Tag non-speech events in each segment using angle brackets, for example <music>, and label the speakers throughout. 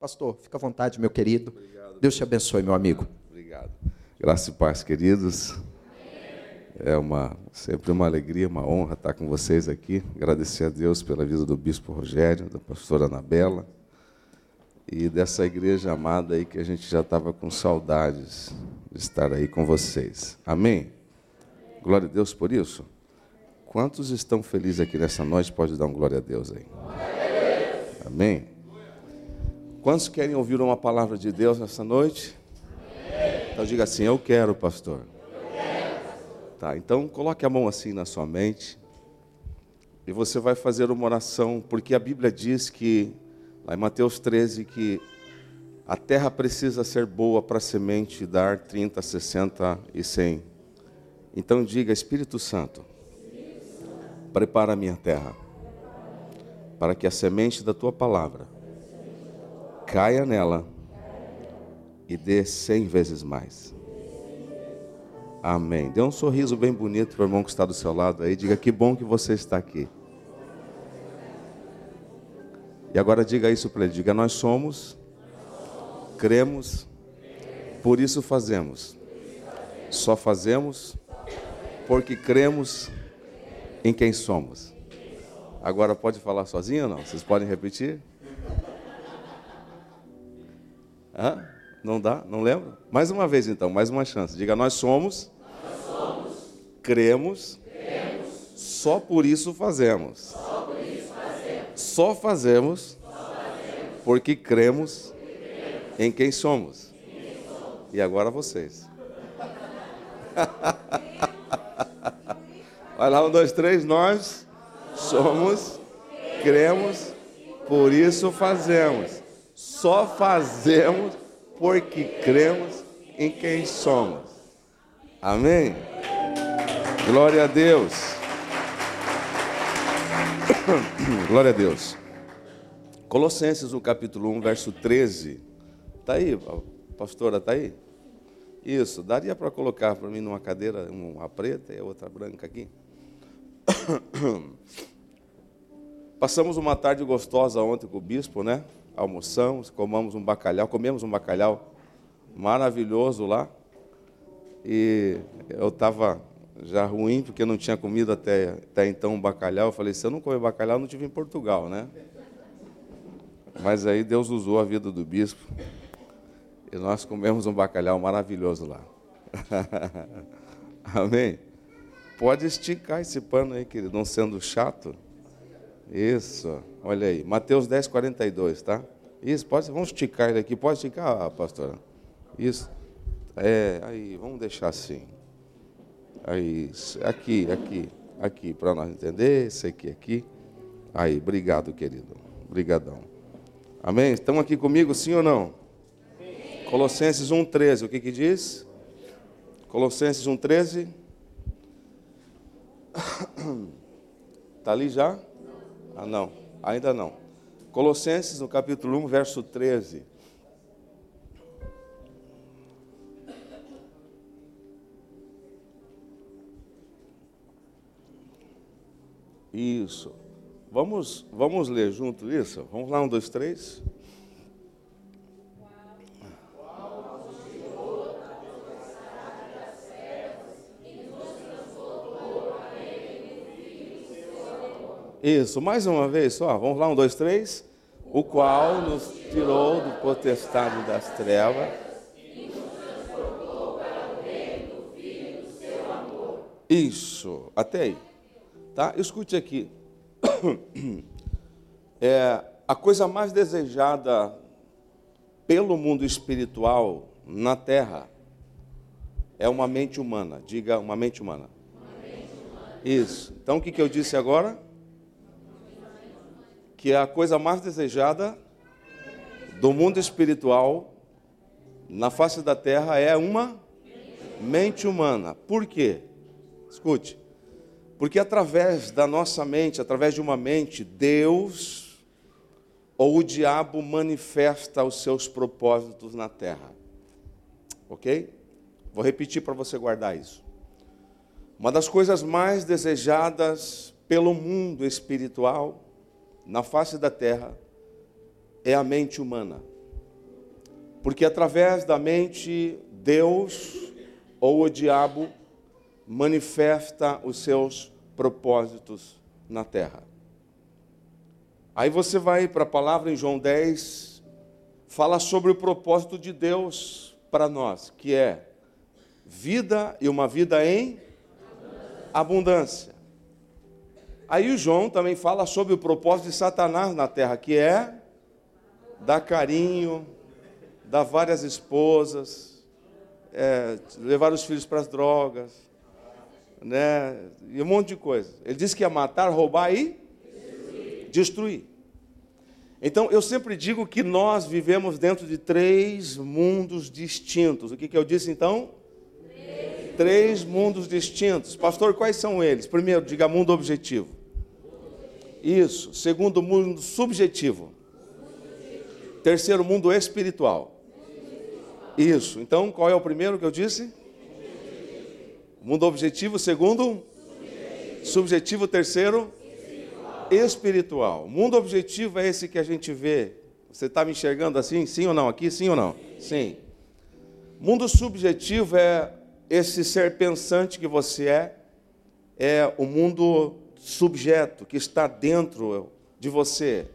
Speaker 1: Pastor, fica à vontade, meu querido. Obrigado. Deus te abençoe, meu amigo.
Speaker 2: Obrigado. Graça e paz, queridos. É uma, sempre uma alegria, uma honra estar com vocês aqui. Agradecer a Deus pela vida do Bispo Rogério, da pastora Anabela e dessa igreja amada aí que a gente já estava com saudades de estar aí com vocês. Amém? Glória a Deus por isso. Quantos estão felizes aqui nessa noite? Pode dar um glória a Deus aí. Amém? Quantos querem ouvir uma palavra de Deus nessa noite? Então diga assim: Eu quero, pastor. Tá, então coloque a mão assim na sua mente. E você vai fazer uma oração, porque a Bíblia diz que, lá em Mateus 13, que a terra precisa ser boa para a semente dar 30, 60 e 100. Então diga, Espírito Santo, prepara a minha terra, para que a semente da tua palavra caia nela e dê cem vezes mais. Amém. Dê um sorriso bem bonito para o irmão que está do seu lado aí. Diga que bom que você está aqui. E agora diga isso para ele. Diga: Nós somos, cremos, por isso fazemos. Só fazemos porque cremos em quem somos. Agora pode falar sozinho ou não? Vocês podem repetir? Hã? Não dá? Não lembro? Mais uma vez então, mais uma chance. Diga: Nós somos,
Speaker 3: nós somos
Speaker 2: cremos,
Speaker 3: cremos,
Speaker 2: só por isso fazemos.
Speaker 3: Só, por isso fazemos.
Speaker 2: só fazemos, porque, cremos. Em quem somos. E agora vocês. <laughs> Vai lá, um, dois, três, nós somos, cremos, por isso fazemos. Só fazemos porque cremos em quem somos. Amém? Glória a Deus. <coughs> Glória a Deus. Colossenses, no capítulo 1, verso 13. Está aí, pastora, está aí? Isso, daria para colocar para mim numa cadeira, uma preta e outra branca aqui? <coughs> Passamos uma tarde gostosa ontem com o bispo, né? Almoçamos, comamos um bacalhau, comemos um bacalhau maravilhoso lá. E eu estava já ruim, porque não tinha comido até, até então um bacalhau. Eu falei, se eu não comer bacalhau, não tive em Portugal, né? Mas aí Deus usou a vida do bispo. E nós comemos um bacalhau maravilhoso lá. <laughs> Amém? Pode esticar esse pano aí, querido, não sendo chato. Isso, olha aí. Mateus 10, 42, tá? Isso, pode, vamos esticar ele aqui. Pode esticar, pastora? Isso. É, aí, vamos deixar assim. Aí, aqui, aqui, aqui, para nós entender. Esse aqui, aqui. Aí, obrigado, querido. Obrigadão. Amém? Estão aqui comigo, sim ou não? Sim. Colossenses 1,13, o que que diz? Colossenses 1,13. Está <coughs> ali já? Ah, não, ainda não. Colossenses, no capítulo 1, verso 13. Isso. Vamos, vamos ler junto isso? Vamos lá, um, dois, três. Isso, mais uma vez só. Vamos lá, um, dois, três. O qual nos tirou do potestade das trevas. Isso, até aí. Tá? Escute aqui. <coughs> É, a coisa mais desejada pelo mundo espiritual na Terra é uma mente humana. Diga, uma mente humana.
Speaker 3: Uma mente humana.
Speaker 2: Isso. Então, o que, que eu disse agora? Que é a coisa mais desejada do mundo espiritual na face da terra é uma mente humana. Por quê? Escute. Porque através da nossa mente, através de uma mente, Deus ou o diabo manifesta os seus propósitos na terra. Ok? Vou repetir para você guardar isso. Uma das coisas mais desejadas pelo mundo espiritual na face da terra é a mente humana. Porque através da mente, Deus ou o diabo manifesta os seus propósitos na terra. Aí você vai para a palavra em João 10, fala sobre o propósito de Deus para nós, que é vida e uma vida em abundância. Aí o João também fala sobre o propósito de Satanás na terra, que é dar carinho, dar várias esposas, é, levar os filhos para as drogas, né? E um monte de coisa. Ele disse que ia matar, roubar e destruir. destruir. Então, eu sempre digo que nós vivemos dentro de três mundos distintos. O que, que eu disse então? Três. três mundos distintos. Pastor, quais são eles? Primeiro, diga mundo objetivo. Isso. Segundo, mundo subjetivo. Terceiro, mundo espiritual. Isso. Então, qual é o primeiro que eu disse? Mundo objetivo. Segundo, subjetivo. subjetivo terceiro, espiritual. espiritual. Mundo objetivo é esse que a gente vê. Você está me enxergando assim? Sim ou não? Aqui, sim ou não? Sim. Mundo subjetivo é esse ser pensante que você é, é o mundo subjeto que está dentro de você.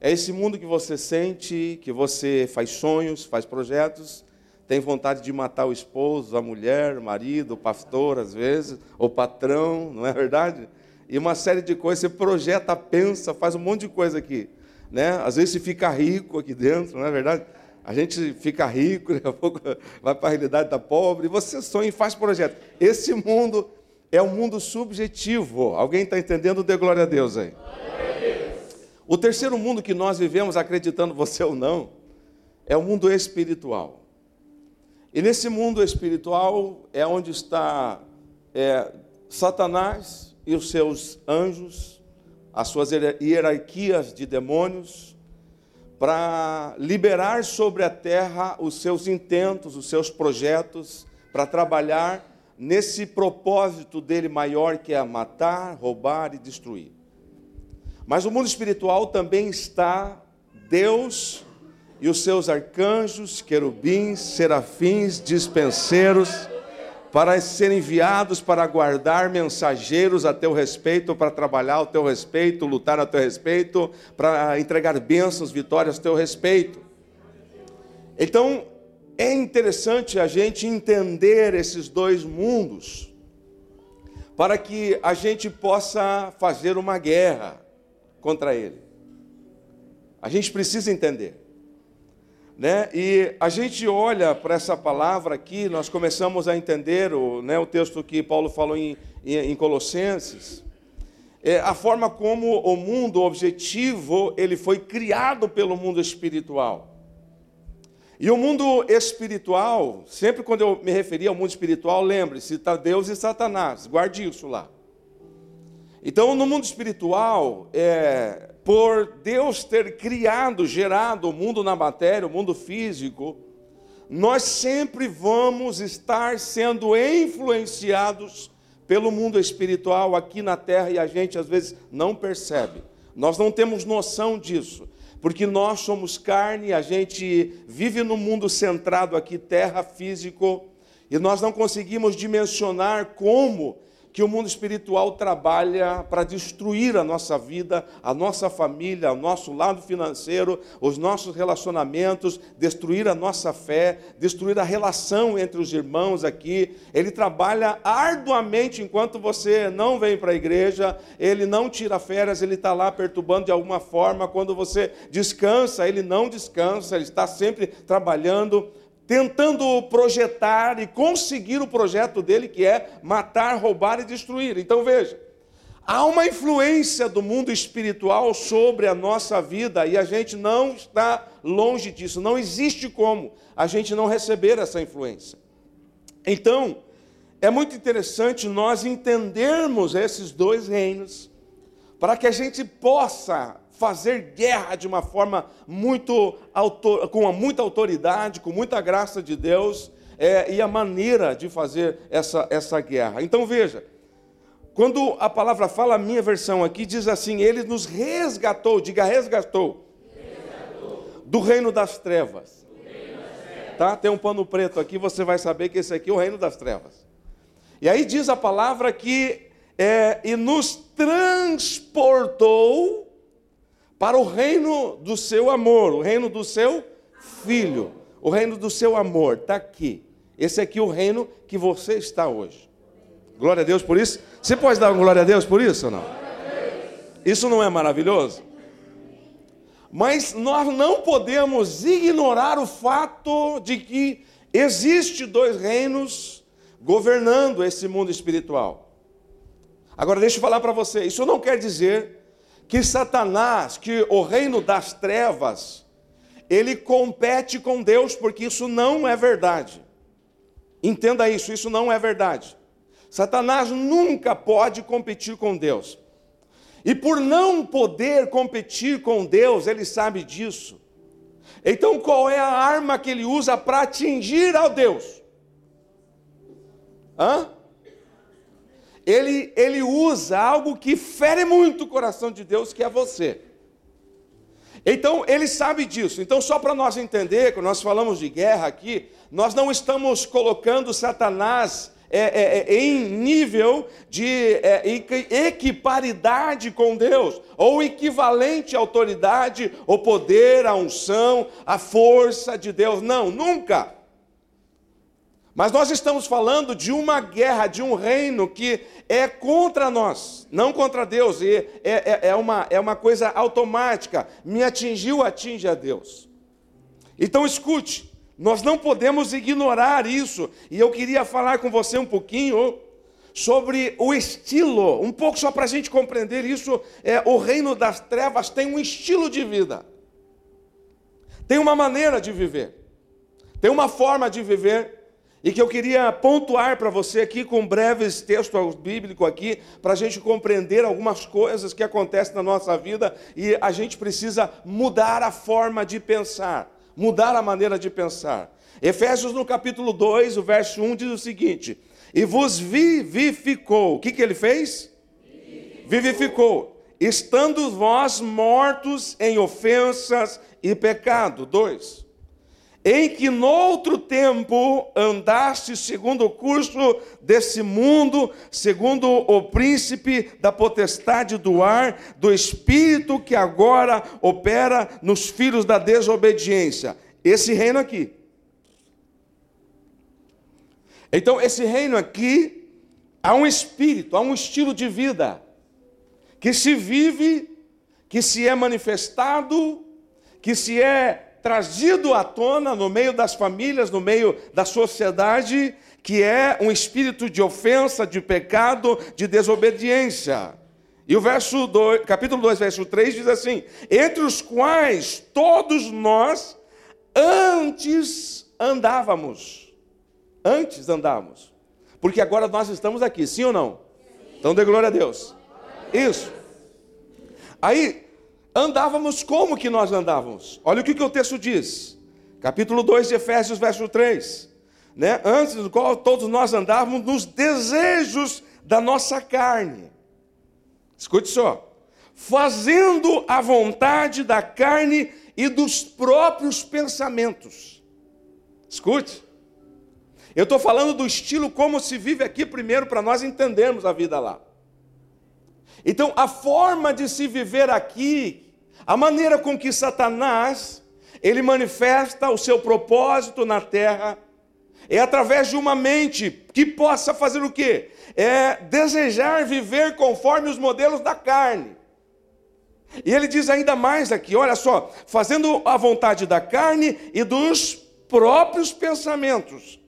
Speaker 2: É esse mundo que você sente, que você faz sonhos, faz projetos, tem vontade de matar o esposo, a mulher, o marido, o pastor, às vezes, o patrão, não é verdade? E uma série de coisas, você projeta, pensa, faz um monte de coisa aqui. Né? Às vezes você fica rico aqui dentro, não é verdade? A gente fica rico, <laughs> daqui a pouco vai para a realidade da pobre, e você sonha e faz projeto. Esse mundo é um mundo subjetivo. Alguém está entendendo? Dê glória a Deus aí. O terceiro mundo que nós vivemos, acreditando você ou não, é o mundo espiritual. E nesse mundo espiritual é onde está é, Satanás e os seus anjos, as suas hierarquias de demônios, para liberar sobre a terra os seus intentos, os seus projetos, para trabalhar nesse propósito dele maior que é matar, roubar e destruir. Mas o mundo espiritual também está Deus e os seus arcanjos, querubins, serafins, dispenseiros, para serem enviados para guardar mensageiros a teu respeito, para trabalhar ao teu respeito, lutar a teu respeito, para entregar bênçãos, vitórias a teu respeito. Então, é interessante a gente entender esses dois mundos, para que a gente possa fazer uma guerra contra ele. A gente precisa entender. Né? E a gente olha para essa palavra aqui, nós começamos a entender o, né, o texto que Paulo falou em, em, em Colossenses, é, a forma como o mundo objetivo ele foi criado pelo mundo espiritual. E o mundo espiritual, sempre quando eu me referia ao mundo espiritual, lembre-se, está Deus e Satanás, guarde isso lá. Então, no mundo espiritual, é, por Deus ter criado, gerado o mundo na matéria, o mundo físico, nós sempre vamos estar sendo influenciados pelo mundo espiritual aqui na terra e a gente às vezes não percebe. Nós não temos noção disso, porque nós somos carne, a gente vive no mundo centrado aqui, terra, físico, e nós não conseguimos dimensionar como que o mundo espiritual trabalha para destruir a nossa vida, a nossa família, o nosso lado financeiro, os nossos relacionamentos, destruir a nossa fé, destruir a relação entre os irmãos aqui. Ele trabalha arduamente enquanto você não vem para a igreja, ele não tira férias, ele está lá perturbando de alguma forma. Quando você descansa, ele não descansa, ele está sempre trabalhando tentando projetar e conseguir o projeto dele, que é matar, roubar e destruir. Então veja, há uma influência do mundo espiritual sobre a nossa vida e a gente não está longe disso, não existe como a gente não receber essa influência. Então, é muito interessante nós entendermos esses dois reinos, para que a gente possa fazer guerra de uma forma muito com muita autoridade, com muita graça de Deus, é, e a maneira de fazer essa, essa guerra. Então veja, quando a palavra fala, a minha versão aqui diz assim: Ele nos resgatou, diga resgatou, resgatou. do reino das trevas. tá? Tem um pano preto aqui, você vai saber que esse aqui é o reino das trevas. E aí diz a palavra que é, e nos transportou para o reino do seu amor, o reino do seu filho, o reino do seu amor, está aqui. Esse aqui é o reino que você está hoje. Glória a Deus por isso. Você pode dar glória a Deus por isso ou não? Isso não é maravilhoso? Mas nós não podemos ignorar o fato de que existe dois reinos governando esse mundo espiritual. Agora deixa eu falar para você, isso não quer dizer que Satanás, que o reino das trevas, ele compete com Deus, porque isso não é verdade. Entenda isso, isso não é verdade. Satanás nunca pode competir com Deus. E por não poder competir com Deus, ele sabe disso. Então, qual é a arma que ele usa para atingir ao Deus? Hã? Ele, ele usa algo que fere muito o coração de Deus, que é você. Então, ele sabe disso. Então, só para nós entender, quando nós falamos de guerra aqui, nós não estamos colocando Satanás é, é, é, em nível de é, equiparidade com Deus, ou equivalente à autoridade, o poder, a unção, a força de Deus. Não, nunca. Mas nós estamos falando de uma guerra, de um reino que é contra nós, não contra Deus, e é, é, é, uma, é uma coisa automática. Me atingiu, atinge a Deus. Então escute, nós não podemos ignorar isso. E eu queria falar com você um pouquinho sobre o estilo, um pouco só para a gente compreender isso. É, o reino das trevas tem um estilo de vida, tem uma maneira de viver, tem uma forma de viver. E que eu queria pontuar para você aqui com breves textos bíblicos aqui, para a gente compreender algumas coisas que acontecem na nossa vida e a gente precisa mudar a forma de pensar mudar a maneira de pensar. Efésios no capítulo 2, o verso 1 diz o seguinte: E vos vivificou. O que, que ele fez? Vivificou. vivificou. Estando vós mortos em ofensas e pecado. 2 em que noutro tempo andaste segundo o curso desse mundo, segundo o príncipe da potestade do ar, do espírito que agora opera nos filhos da desobediência. Esse reino aqui. Então, esse reino aqui, há um espírito, há um estilo de vida que se vive, que se é manifestado, que se é trazido à tona no meio das famílias, no meio da sociedade, que é um espírito de ofensa, de pecado, de desobediência. E o verso 2, capítulo 2, verso 3 diz assim: entre os quais todos nós antes andávamos. Antes andávamos. Porque agora nós estamos aqui, sim ou não? Então dê glória a Deus. Isso. Aí, andávamos como que nós andávamos? Olha o que, que o texto diz. Capítulo 2 de Efésios, verso 3. Né? Antes do qual todos nós andávamos nos desejos da nossa carne. Escute só. Fazendo a vontade da carne e dos próprios pensamentos. Escute. Eu estou falando do estilo como se vive aqui primeiro para nós entendermos a vida lá. Então, a forma de se viver aqui, a maneira com que Satanás ele manifesta o seu propósito na terra, é através de uma mente que possa fazer o quê? É desejar viver conforme os modelos da carne. E ele diz ainda mais aqui, olha só, fazendo a vontade da carne e dos próprios pensamentos.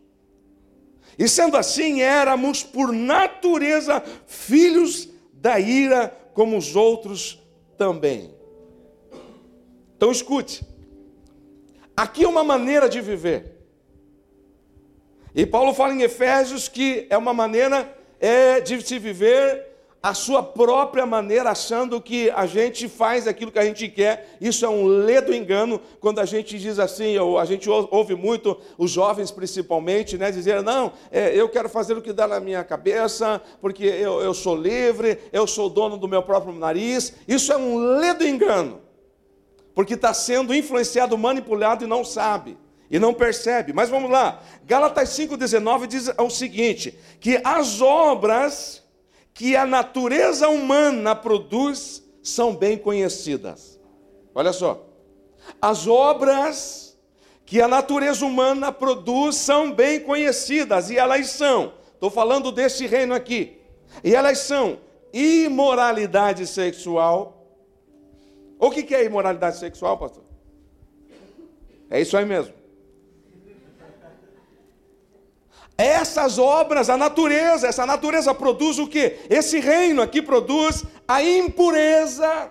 Speaker 2: E sendo assim, éramos por natureza filhos da ira como os outros também. Então escute. Aqui é uma maneira de viver. E Paulo fala em Efésios que é uma maneira é, de se viver a sua própria maneira, achando que a gente faz aquilo que a gente quer. Isso é um ledo engano quando a gente diz assim, ou a gente ouve muito, os jovens principalmente, né, dizer, não, é, eu quero fazer o que dá na minha cabeça, porque eu, eu sou livre, eu sou dono do meu próprio nariz. Isso é um ledo engano, porque está sendo influenciado, manipulado e não sabe. e não percebe. Mas vamos lá. Gálatas 5:19 diz o seguinte, que as obras que a natureza humana produz são bem conhecidas. Olha só. As obras que a natureza humana produz são bem conhecidas e elas são. Estou falando desse reino aqui. E elas são imoralidade sexual. O que é imoralidade sexual, pastor? É isso aí mesmo. Essas obras, a natureza, essa natureza produz o que? Esse reino aqui produz a impureza,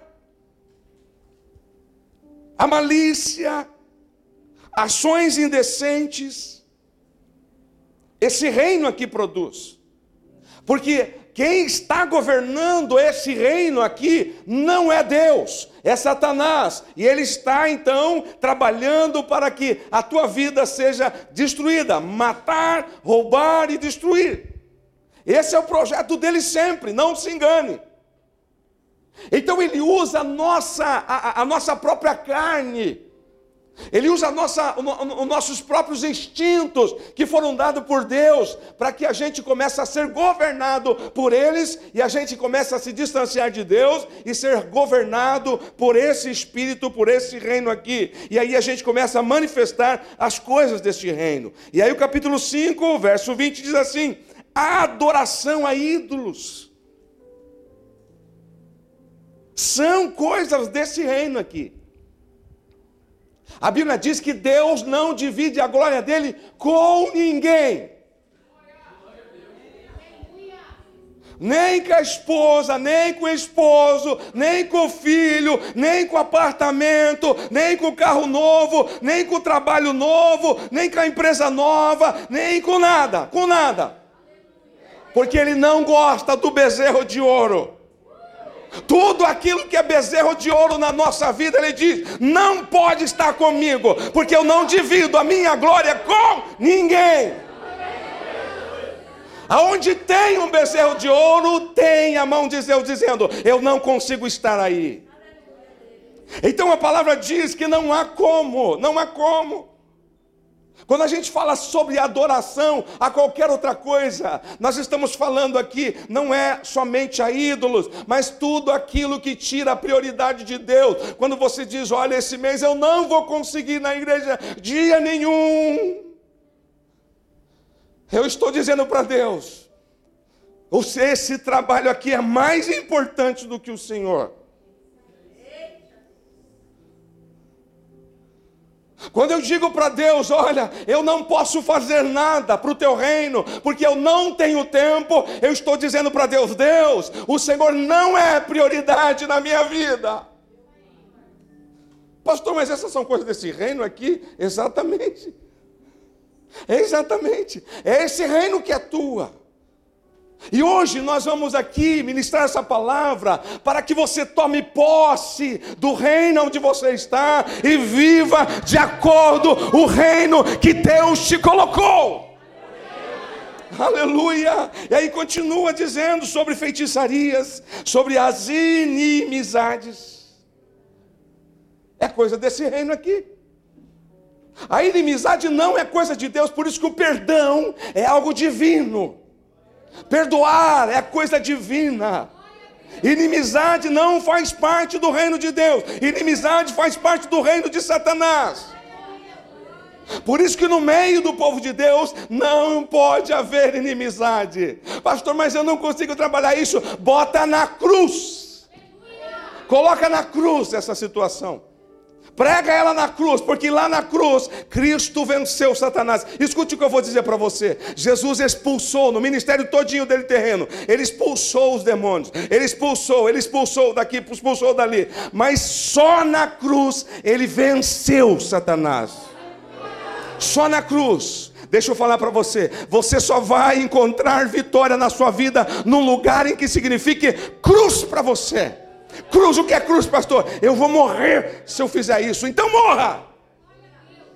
Speaker 2: a malícia, ações indecentes. Esse reino aqui produz. Porque quem está governando esse reino aqui não é Deus, é Satanás. E ele está então trabalhando para que a tua vida seja destruída matar, roubar e destruir. Esse é o projeto dele sempre, não se engane. Então ele usa a nossa, a, a nossa própria carne ele usa nossa, os nossos próprios instintos que foram dados por Deus para que a gente comece a ser governado por eles e a gente comece a se distanciar de Deus e ser governado por esse espírito, por esse reino aqui. E aí a gente começa a manifestar as coisas deste reino. E aí o capítulo 5, verso 20 diz assim: a adoração a ídolos são coisas desse reino aqui. A Bíblia diz que Deus não divide a glória dele com ninguém. Nem com a esposa, nem com o esposo, nem com o filho, nem com o apartamento, nem com o carro novo, nem com o trabalho novo, nem com a empresa nova, nem com nada, com nada. Porque ele não gosta do bezerro de ouro. Tudo aquilo que é bezerro de ouro na nossa vida, ele diz: não pode estar comigo, porque eu não divido a minha glória com ninguém. Aonde tem um bezerro de ouro, tem a mão de Deus dizendo: eu não consigo estar aí. Então a palavra diz que não há como, não há como. Quando a gente fala sobre adoração a qualquer outra coisa, nós estamos falando aqui não é somente a ídolos, mas tudo aquilo que tira a prioridade de Deus. Quando você diz, olha, esse mês eu não vou conseguir ir na igreja dia nenhum. Eu estou dizendo para Deus, esse trabalho aqui é mais importante do que o Senhor. Quando eu digo para Deus, olha, eu não posso fazer nada para o teu reino, porque eu não tenho tempo, eu estou dizendo para Deus, Deus, o Senhor não é prioridade na minha vida. Pastor, mas essas são coisas desse reino aqui? Exatamente. Exatamente. É esse reino que atua. E hoje nós vamos aqui ministrar essa palavra para que você tome posse do reino onde você está e viva de acordo o reino que Deus te colocou. Aleluia! E aí continua dizendo sobre feitiçarias, sobre as inimizades. É coisa desse reino aqui. A inimizade não é coisa de Deus, por isso que o perdão é algo divino. Perdoar é coisa divina. Inimizade não faz parte do reino de Deus. Inimizade faz parte do reino de Satanás. Por isso que no meio do povo de Deus não pode haver inimizade. Pastor, mas eu não consigo trabalhar isso. Bota na cruz. Coloca na cruz essa situação. Prega ela na cruz, porque lá na cruz Cristo venceu Satanás. Escute o que eu vou dizer para você. Jesus expulsou no ministério todinho dele terreno. Ele expulsou os demônios. Ele expulsou, ele expulsou daqui, expulsou dali. Mas só na cruz ele venceu Satanás. Só na cruz. Deixa eu falar para você, você só vai encontrar vitória na sua vida num lugar em que signifique cruz para você. Cruz, o que é cruz, pastor? Eu vou morrer se eu fizer isso. Então morra.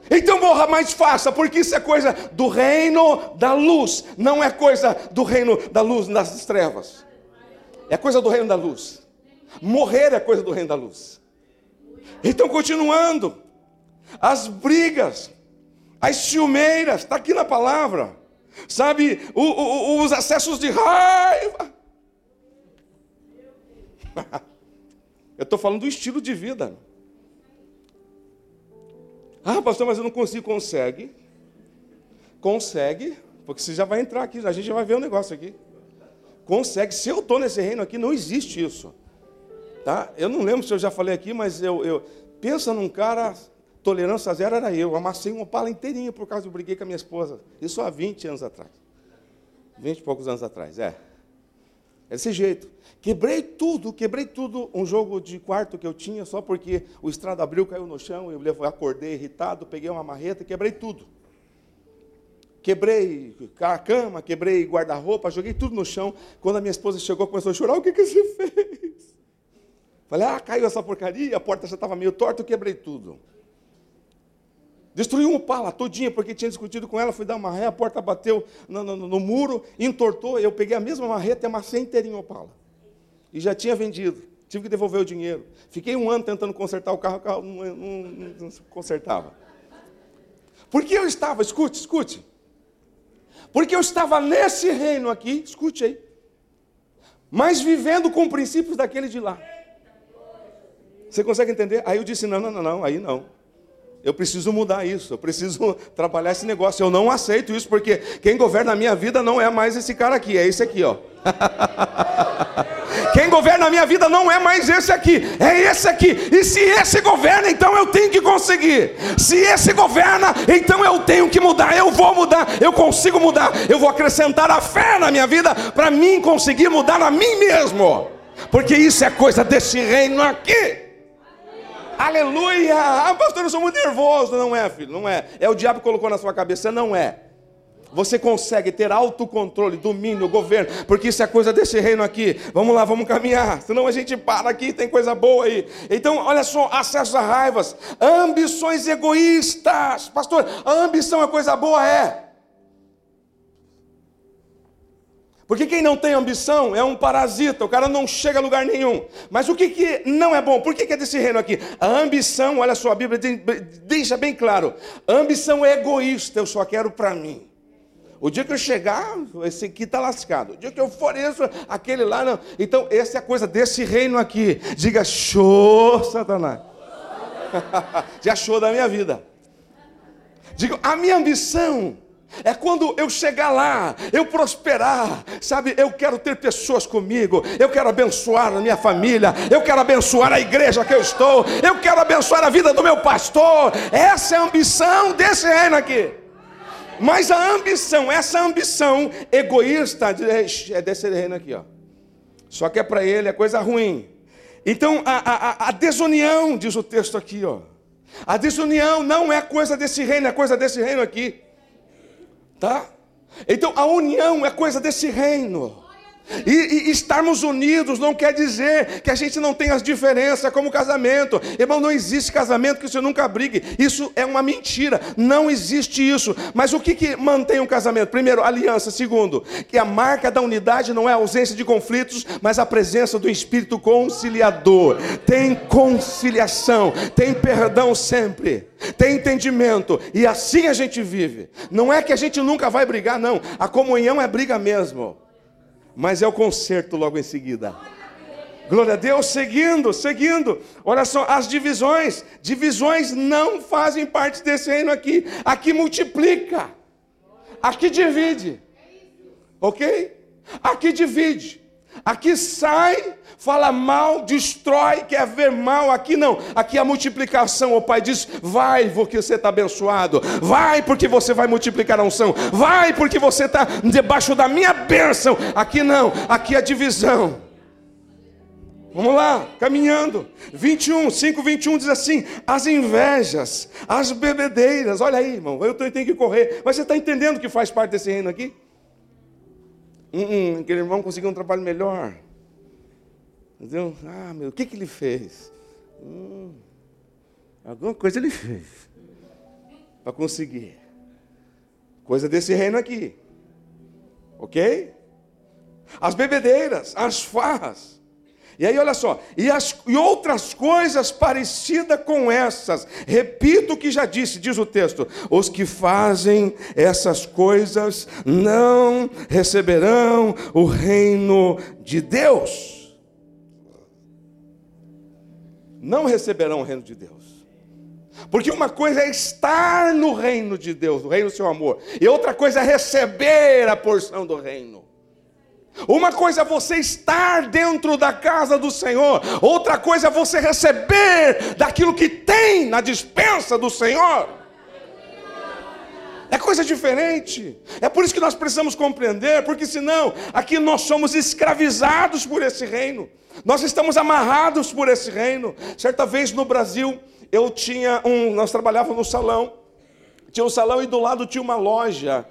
Speaker 2: Então morra mais fácil, porque isso é coisa do reino da luz, não é coisa do reino da luz das trevas. É coisa do reino da luz. Morrer é coisa do reino da luz. Então, continuando, as brigas as ciumeiras, está aqui na palavra, sabe, o, o, os acessos de raiva. <laughs> Eu estou falando do estilo de vida. Ah, pastor, mas eu não consigo. Consegue. Consegue, porque você já vai entrar aqui, a gente já vai ver o um negócio aqui. Consegue. Se eu estou nesse reino aqui, não existe isso. Tá? Eu não lembro se eu já falei aqui, mas eu, eu pensa num cara, tolerância zero era eu. Amassei uma pala inteirinha por causa do briguei com a minha esposa. Isso há 20 anos atrás. 20 e poucos anos atrás, é. É desse jeito. Quebrei tudo, quebrei tudo. Um jogo de quarto que eu tinha, só porque o estrado abriu, caiu no chão, eu acordei irritado, peguei uma marreta e quebrei tudo. Quebrei a cama, quebrei guarda-roupa, joguei tudo no chão. Quando a minha esposa chegou, começou a chorar, o que, que você fez? Falei, ah, caiu essa porcaria, a porta já estava meio torta, eu quebrei tudo. Destruiu um pala todinha, porque tinha discutido com ela, fui dar uma ré, a porta bateu no, no, no muro, entortou, eu peguei a mesma marreta e amassei inteirinho o pala. E já tinha vendido, tive que devolver o dinheiro. Fiquei um ano tentando consertar o carro, o carro não, não, não, não consertava. Porque eu estava, escute, escute. Porque eu estava nesse reino aqui, escute aí, mas vivendo com princípios daquele de lá. Você consegue entender? Aí eu disse: não, não, não, não, aí não. Eu preciso mudar isso, eu preciso trabalhar esse negócio. Eu não aceito isso, porque quem governa a minha vida não é mais esse cara aqui, é esse aqui, ó. <laughs> Quem governa a minha vida não é mais esse aqui, é esse aqui. E se esse governa, então eu tenho que conseguir. Se esse governa, então eu tenho que mudar. Eu vou mudar, eu consigo mudar. Eu vou acrescentar a fé na minha vida para mim conseguir mudar a mim mesmo. Porque isso é coisa desse reino aqui. Aleluia! Ah, pastor, eu sou muito nervoso. Não é, filho, não é. É o diabo que colocou na sua cabeça, não é. Você consegue ter autocontrole, domínio, governo, porque isso é coisa desse reino aqui. Vamos lá, vamos caminhar, senão a gente para aqui, tem coisa boa aí. Então, olha só, acesso a raivas, ambições egoístas. Pastor, a ambição é coisa boa? É. Porque quem não tem ambição é um parasita, o cara não chega a lugar nenhum. Mas o que, que não é bom? Por que, que é desse reino aqui? A ambição, olha só, a Bíblia deixa bem claro: a ambição é egoísta, eu só quero para mim. O dia que eu chegar, esse aqui está lascado. O dia que eu for isso, aquele lá não. Então, essa é a coisa desse reino aqui. Diga, show, Satanás. <laughs> Já show da minha vida. Diga, a minha ambição é quando eu chegar lá, eu prosperar, sabe? Eu quero ter pessoas comigo, eu quero abençoar a minha família, eu quero abençoar a igreja que eu estou, eu quero abençoar a vida do meu pastor. Essa é a ambição desse reino aqui. Mas a ambição, essa ambição egoísta é desse reino aqui, ó. Só que é para ele é coisa ruim. Então a, a, a desunião, diz o texto aqui, ó. A desunião não é coisa desse reino, é coisa desse reino aqui. Tá? Então a união é coisa desse reino. E, e, estarmos unidos não quer dizer que a gente não tem as diferenças, como casamento. Irmão, não existe casamento que você nunca brigue. Isso é uma mentira. Não existe isso. Mas o que, que mantém um casamento? Primeiro, aliança. Segundo, que a marca da unidade não é a ausência de conflitos, mas a presença do Espírito conciliador. Tem conciliação, tem perdão sempre, tem entendimento. E assim a gente vive. Não é que a gente nunca vai brigar, não. A comunhão é briga mesmo mas é o conserto logo em seguida. Glória a Deus, seguindo, seguindo. Olha só, as divisões. Divisões não fazem parte desse reino aqui. Aqui multiplica. Aqui divide. Ok? Aqui divide. Aqui sai, fala mal, destrói, quer ver mal. Aqui não. Aqui a multiplicação. O Pai diz: vai porque você está abençoado. Vai porque você vai multiplicar a unção. Vai porque você está debaixo da minha bênção. Aqui não. Aqui a divisão. Vamos lá, caminhando. 21, 5, 21 diz assim: as invejas, as bebedeiras. Olha aí, irmão, eu tenho que correr. Mas você está entendendo que faz parte desse reino aqui? Hum, hum, aquele irmão conseguiu um trabalho melhor. Entendeu? Ah, meu, o que, que ele fez? Hum, alguma coisa ele fez para conseguir. Coisa desse reino aqui. Ok? As bebedeiras, as farras. E aí, olha só, e, as, e outras coisas parecidas com essas. Repito o que já disse, diz o texto: os que fazem essas coisas não receberão o reino de Deus. Não receberão o reino de Deus. Porque uma coisa é estar no reino de Deus, no reino do seu amor, e outra coisa é receber a porção do reino. Uma coisa é você estar dentro da casa do Senhor, outra coisa é você receber daquilo que tem na dispensa do Senhor. É coisa diferente. É por isso que nós precisamos compreender, porque senão aqui nós somos escravizados por esse reino. Nós estamos amarrados por esse reino. Certa vez no Brasil, eu tinha um, nós trabalhávamos no salão. Tinha um salão e do lado tinha uma loja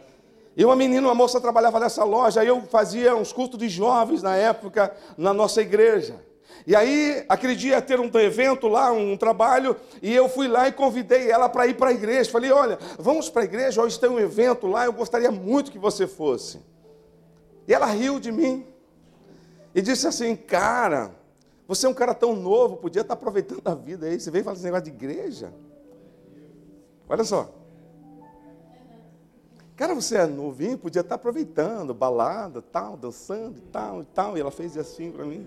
Speaker 2: e uma menina, uma moça trabalhava nessa loja, eu fazia uns cultos de jovens na época, na nossa igreja. E aí, aquele dia ia ter um evento lá, um trabalho, e eu fui lá e convidei ela para ir para a igreja. Falei: olha, vamos para a igreja, hoje tem um evento lá, eu gostaria muito que você fosse. E ela riu de mim e disse assim: cara, você é um cara tão novo, podia estar aproveitando a vida aí, você veio fazer esse negócio de igreja. Olha só. Cara, você é novinho, podia estar aproveitando, balada, tal, dançando e tal e tal. E ela fez assim para mim.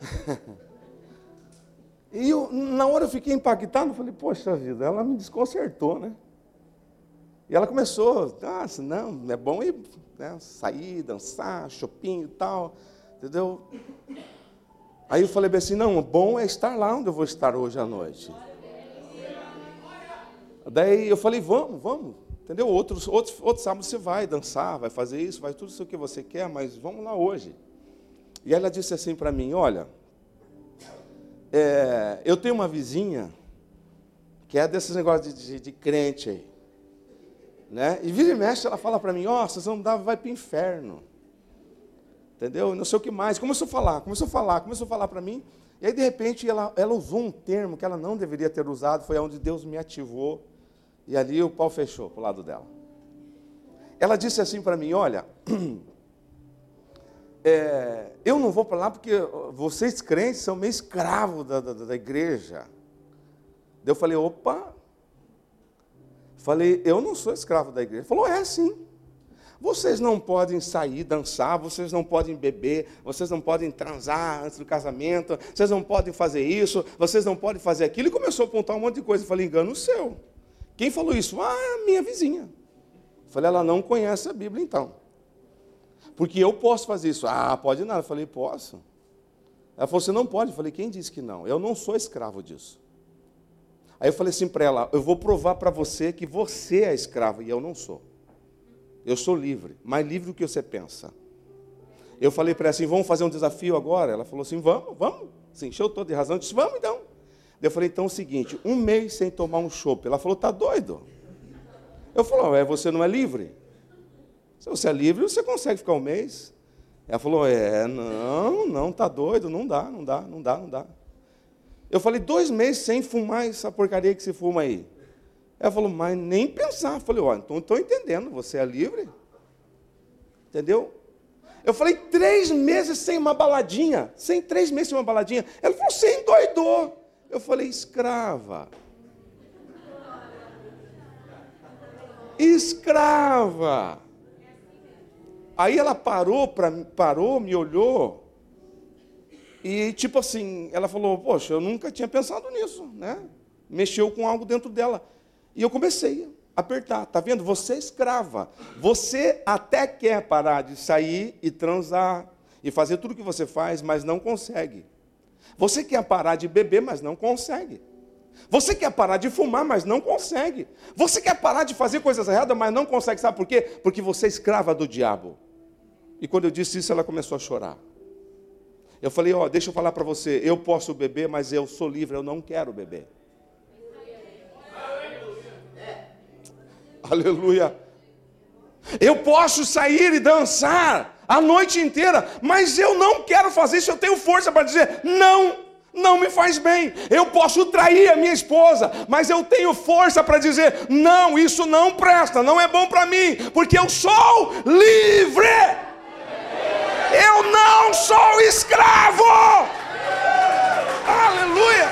Speaker 2: <laughs> e eu, na hora eu fiquei impactado, falei, poxa vida, ela me desconcertou, né? E ela começou, ah, não, é bom ir né, sair, dançar, shopping e tal, entendeu? Aí eu falei bem assim, não, bom é estar lá onde eu vou estar hoje à noite. Daí eu falei, vamos, vamos. Entendeu? Outros, outros, outros sábados você vai dançar, vai fazer isso, vai tudo isso que você quer, mas vamos lá hoje. E ela disse assim para mim: Olha, é, eu tenho uma vizinha que é desses negócios de, de, de crente aí. Né? E vira e mexe, ela fala para mim: Ó, oh, vocês vão dar, vai para o inferno. Entendeu? Não sei o que mais. Começou a falar, começou a falar, começou a falar para mim. E aí, de repente, ela, ela usou um termo que ela não deveria ter usado, foi onde Deus me ativou e ali o pau fechou para o lado dela. Ela disse assim para mim: Olha, <clears throat> é, eu não vou para lá porque vocês crentes são meio escravos da, da, da igreja. Eu falei: opa. Falei: eu não sou escravo da igreja. Falou: é sim. Vocês não podem sair, dançar, vocês não podem beber, vocês não podem transar antes do casamento, vocês não podem fazer isso, vocês não podem fazer aquilo. E começou a apontar um monte de coisa. Eu falei: engano seu. Quem falou isso? Ah, minha vizinha. falei, ela não conhece a Bíblia então. Porque eu posso fazer isso. Ah, pode nada. Eu falei, posso. Ela falou, você não pode. Eu falei, quem disse que não? Eu não sou escravo disso. Aí eu falei assim para ela, eu vou provar para você que você é escravo e eu não sou. Eu sou livre, mais livre do que você pensa. Eu falei para ela assim, vamos fazer um desafio agora? Ela falou assim, vamos, vamos. Se encheu todo de razão. Eu disse, vamos então. Eu falei, então é o seguinte, um mês sem tomar um chopp. Ela falou, tá doido? Eu falei, é, você não é livre? Se você é livre, você consegue ficar um mês. Ela falou, é, não, não, tá doido, não dá, não dá, não dá, não dá. Eu falei, dois meses sem fumar essa porcaria que se fuma aí. Ela falou, mas nem pensar. Eu falei, ó, então estou entendendo, você é livre? Entendeu? Eu falei, três meses sem uma baladinha, sem três meses sem uma baladinha. Ela falou, você endoidou. Eu falei, escrava. Escrava. Aí ela parou, pra, parou, me olhou. E tipo assim, ela falou, poxa, eu nunca tinha pensado nisso, né? Mexeu com algo dentro dela. E eu comecei a apertar, tá vendo? Você é escrava. Você até quer parar de sair e transar e fazer tudo o que você faz, mas não consegue. Você quer parar de beber, mas não consegue. Você quer parar de fumar, mas não consegue. Você quer parar de fazer coisas erradas, mas não consegue. Sabe por quê? Porque você é escrava do diabo. E quando eu disse isso, ela começou a chorar. Eu falei: Ó, oh, deixa eu falar para você. Eu posso beber, mas eu sou livre, eu não quero beber. Aleluia. Eu posso sair e dançar a noite inteira, mas eu não quero fazer isso, eu tenho força para dizer não. Não me faz bem. Eu posso trair a minha esposa, mas eu tenho força para dizer: não, isso não presta, não é bom para mim, porque eu sou livre. Eu não sou escravo. Aleluia.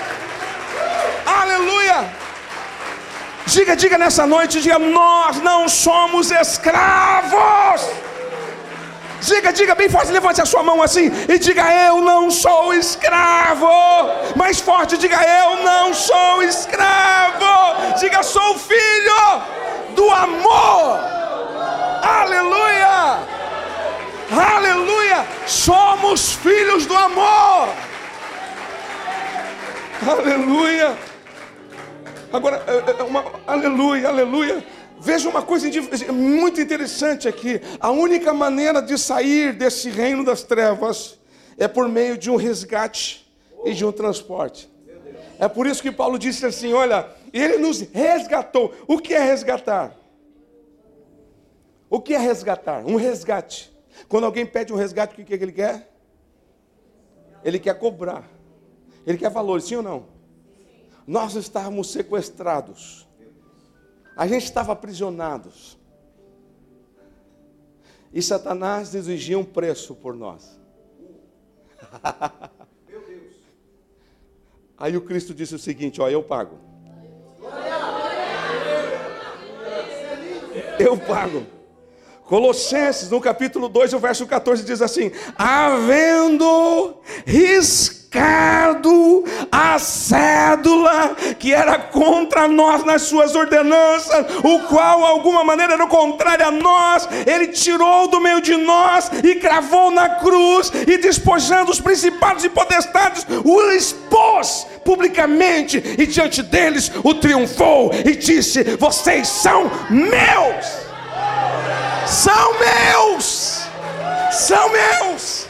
Speaker 2: Aleluia. Diga, diga nessa noite, diga, nós não somos escravos. Diga, diga bem forte, levante a sua mão assim e diga: Eu não sou escravo. Mais forte, diga: Eu não sou escravo. Diga: Sou filho do amor. Aleluia. Aleluia. Somos filhos do amor. Aleluia. Agora, é, é, uma, aleluia, aleluia. Veja uma coisa muito interessante aqui. A única maneira de sair desse reino das trevas é por meio de um resgate e de um transporte. É por isso que Paulo disse assim: olha, ele nos resgatou. O que é resgatar? O que é resgatar? Um resgate. Quando alguém pede um resgate, o que, que ele quer? Ele quer cobrar. Ele quer valor, sim ou não? Nós estávamos sequestrados. A gente estava aprisionados. E Satanás exigia um preço por nós. <laughs> Meu Deus. Aí o Cristo disse o seguinte: Ó, eu pago. Eu pago. Colossenses, no capítulo 2, o verso 14 diz assim: Havendo riscado a cédula que era contra nós nas suas ordenanças, o qual, alguma maneira, era contrário a nós, ele tirou do meio de nós e cravou na cruz, e despojando os principados e potestades, o expôs publicamente, e diante deles o triunfou, e disse: Vocês são meus são meus, são meus.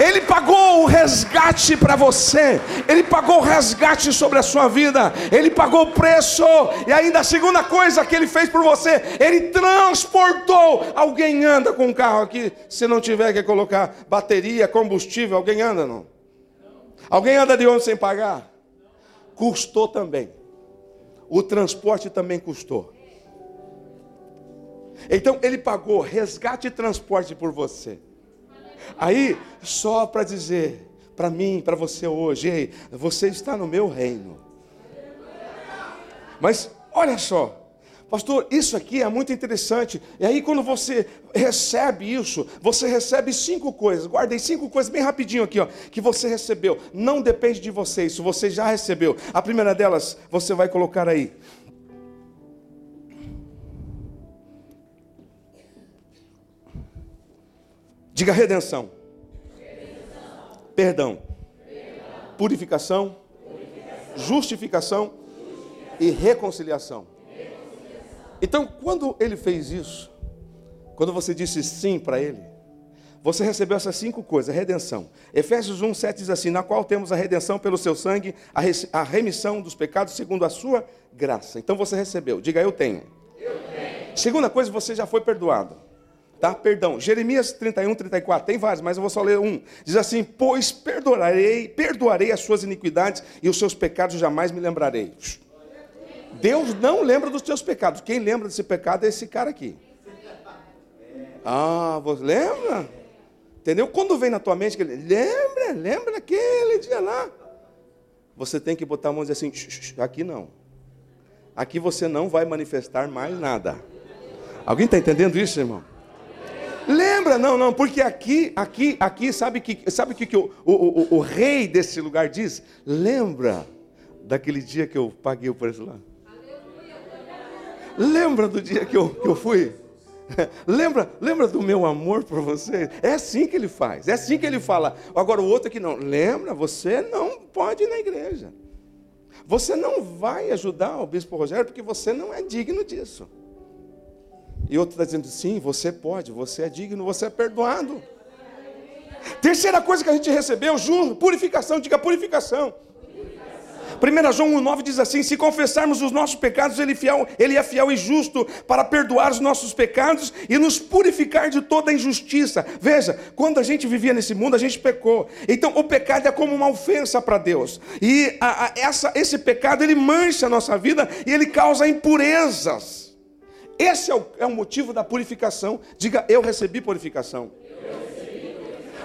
Speaker 2: Ele pagou o resgate para você, Ele pagou o resgate sobre a sua vida, Ele pagou o preço, e ainda a segunda coisa que Ele fez por você, Ele transportou. Alguém anda com um carro aqui, se não tiver que colocar bateria, combustível, alguém anda não? Alguém anda de ônibus sem pagar? Custou também, o transporte também custou. Então ele pagou resgate e transporte por você. Aí, só para dizer para mim, para você hoje, ei, você está no meu reino. Mas olha só, pastor, isso aqui é muito interessante. E aí, quando você recebe isso, você recebe cinco coisas. Guardei cinco coisas bem rapidinho aqui, ó, que você recebeu. Não depende de você, isso você já recebeu. A primeira delas, você vai colocar aí. Diga redenção. redenção. Perdão. Perdão. Purificação. Purificação. Justificação. Justificação. E reconciliação. reconciliação. Então, quando ele fez isso, quando você disse sim para ele, você recebeu essas cinco coisas: redenção. Efésios 1, 7 diz assim: Na qual temos a redenção pelo seu sangue, a remissão dos pecados segundo a sua graça. Então você recebeu, diga eu tenho. Eu tenho. Segunda coisa, você já foi perdoado. Tá? Perdão. Jeremias 31, 34. Tem vários, mas eu vou só ler um. Diz assim: Pois perdoarei, perdoarei as suas iniquidades e os seus pecados jamais me lembrarei. Deus não lembra dos teus pecados. Quem lembra desse pecado é esse cara aqui. Ah, você lembra? Entendeu? Quando vem na tua mente, que ele, lembra, lembra daquele dia lá. Você tem que botar a mão e dizer assim: aqui não. Aqui você não vai manifestar mais nada. Alguém está entendendo isso, irmão? Lembra? Não, não, porque aqui, aqui, aqui, sabe que, sabe que, que o, o, o, o rei desse lugar diz? Lembra daquele dia que eu paguei o preço lá? Lembra do dia que eu, que eu fui? <laughs> lembra, lembra do meu amor por você? É assim que ele faz, é assim que ele fala. Agora o outro aqui não, lembra, você não pode ir na igreja. Você não vai ajudar o bispo Rogério porque você não é digno disso. E outro está dizendo, sim, você pode, você é digno, você é perdoado. Terceira coisa que a gente recebeu, juro, purificação, diga purificação. 1 João 1,9 diz assim: Se confessarmos os nossos pecados, ele, fiel, ele é fiel e justo para perdoar os nossos pecados e nos purificar de toda injustiça. Veja, quando a gente vivia nesse mundo, a gente pecou. Então, o pecado é como uma ofensa para Deus. E a, a, essa, esse pecado ele mancha a nossa vida e ele causa impurezas. Esse é o, é o motivo da purificação. Diga, eu recebi purificação.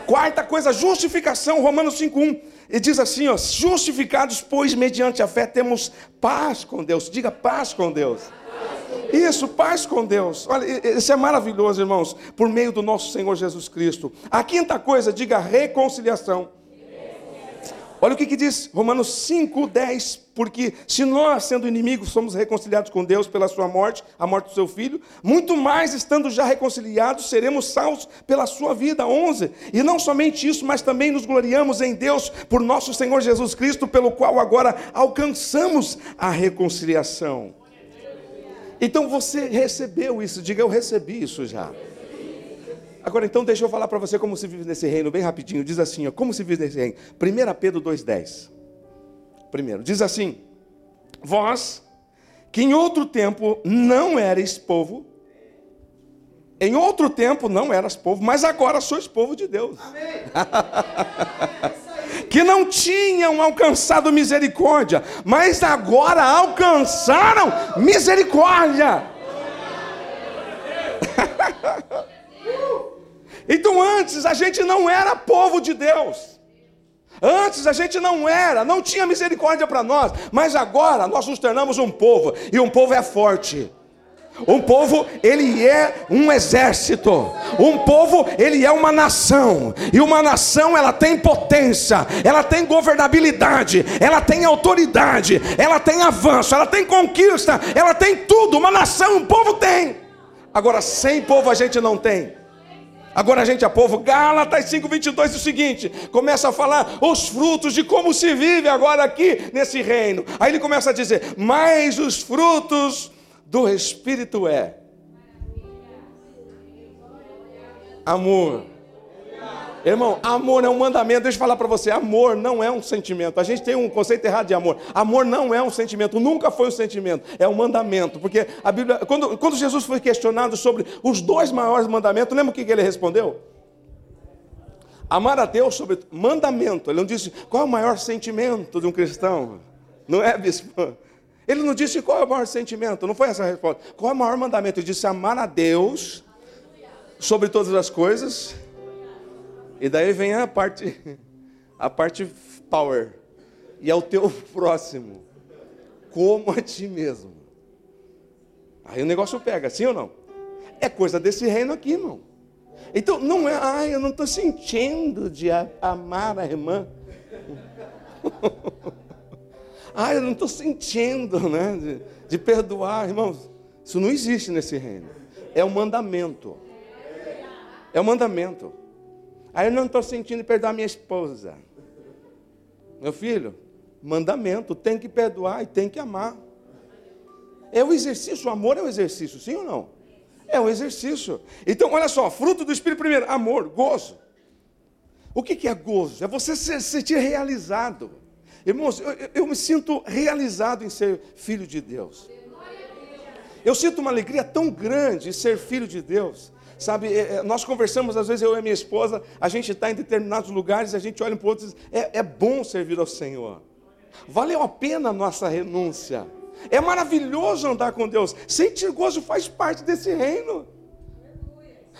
Speaker 2: Quarta coisa, justificação, Romanos 5:1. E diz assim, ó, justificados, pois mediante a fé temos paz com Deus. Diga paz com Deus. Isso, paz com Deus. Olha, isso é maravilhoso, irmãos, por meio do nosso Senhor Jesus Cristo. A quinta coisa, diga reconciliação. Olha o que, que diz Romanos 5, 10. Porque se nós, sendo inimigos, somos reconciliados com Deus pela sua morte, a morte do seu filho, muito mais estando já reconciliados, seremos salvos pela sua vida. 11. E não somente isso, mas também nos gloriamos em Deus por nosso Senhor Jesus Cristo, pelo qual agora alcançamos a reconciliação. Então você recebeu isso, diga eu recebi isso já. Agora então deixa eu falar para você como se vive nesse reino, bem rapidinho. Diz assim, ó, como se vive nesse reino. 1 Pedro 2,10. Primeiro, diz assim: Vós, que em outro tempo não erais povo, em outro tempo não eras povo, mas agora sois povo de Deus. <laughs> que não tinham alcançado misericórdia, mas agora alcançaram misericórdia. Então antes a gente não era povo de Deus. Antes a gente não era, não tinha misericórdia para nós, mas agora nós nos tornamos um povo, e um povo é forte. Um povo, ele é um exército. Um povo, ele é uma nação. E uma nação, ela tem potência, ela tem governabilidade, ela tem autoridade, ela tem avanço, ela tem conquista, ela tem tudo. Uma nação, um povo tem. Agora, sem povo a gente não tem. Agora a gente é povo. Gálatas 5:22 é o seguinte, começa a falar os frutos de como se vive agora aqui nesse reino. Aí ele começa a dizer: "Mas os frutos do espírito é amor, Irmão, amor é um mandamento. Deixa eu falar para você: amor não é um sentimento. A gente tem um conceito errado de amor. Amor não é um sentimento, nunca foi um sentimento, é um mandamento. Porque a Bíblia, quando, quando Jesus foi questionado sobre os dois maiores mandamentos, lembra o que, que ele respondeu? Amar a Deus sobre mandamento. Ele não disse qual é o maior sentimento de um cristão. Não é, bispo? Ele não disse qual é o maior sentimento. Não foi essa a resposta. Qual é o maior mandamento? Ele disse amar a Deus sobre todas as coisas e daí vem a parte, a parte power. E é o teu <laughs> próximo, como a ti mesmo. Aí o negócio pega, sim ou não? É coisa desse reino aqui, irmão. Então não é, ai, eu não estou sentindo de amar a irmã. <laughs> ai, eu não estou sentindo, né? De, de perdoar, irmãos. Isso não existe nesse reino. É um mandamento. É um mandamento. Aí eu não estou sentindo perdoar minha esposa. Meu filho, mandamento, tem que perdoar e tem que amar. É o exercício, o amor é o exercício, sim ou não? É o exercício. Então, olha só, fruto do Espírito primeiro, amor, gozo. O que, é gozo? É você se sentir realizado. Irmãos, eu, eu me sinto realizado em ser filho de Deus. Eu sinto uma alegria tão grande em ser filho de Deus. Sabe, é, é, nós conversamos, às vezes eu e minha esposa, a gente está em determinados lugares, a gente olha para o outro e diz: é, é bom servir ao Senhor. Valeu a pena a nossa renúncia. É maravilhoso andar com Deus. Sentir gozo faz parte desse reino.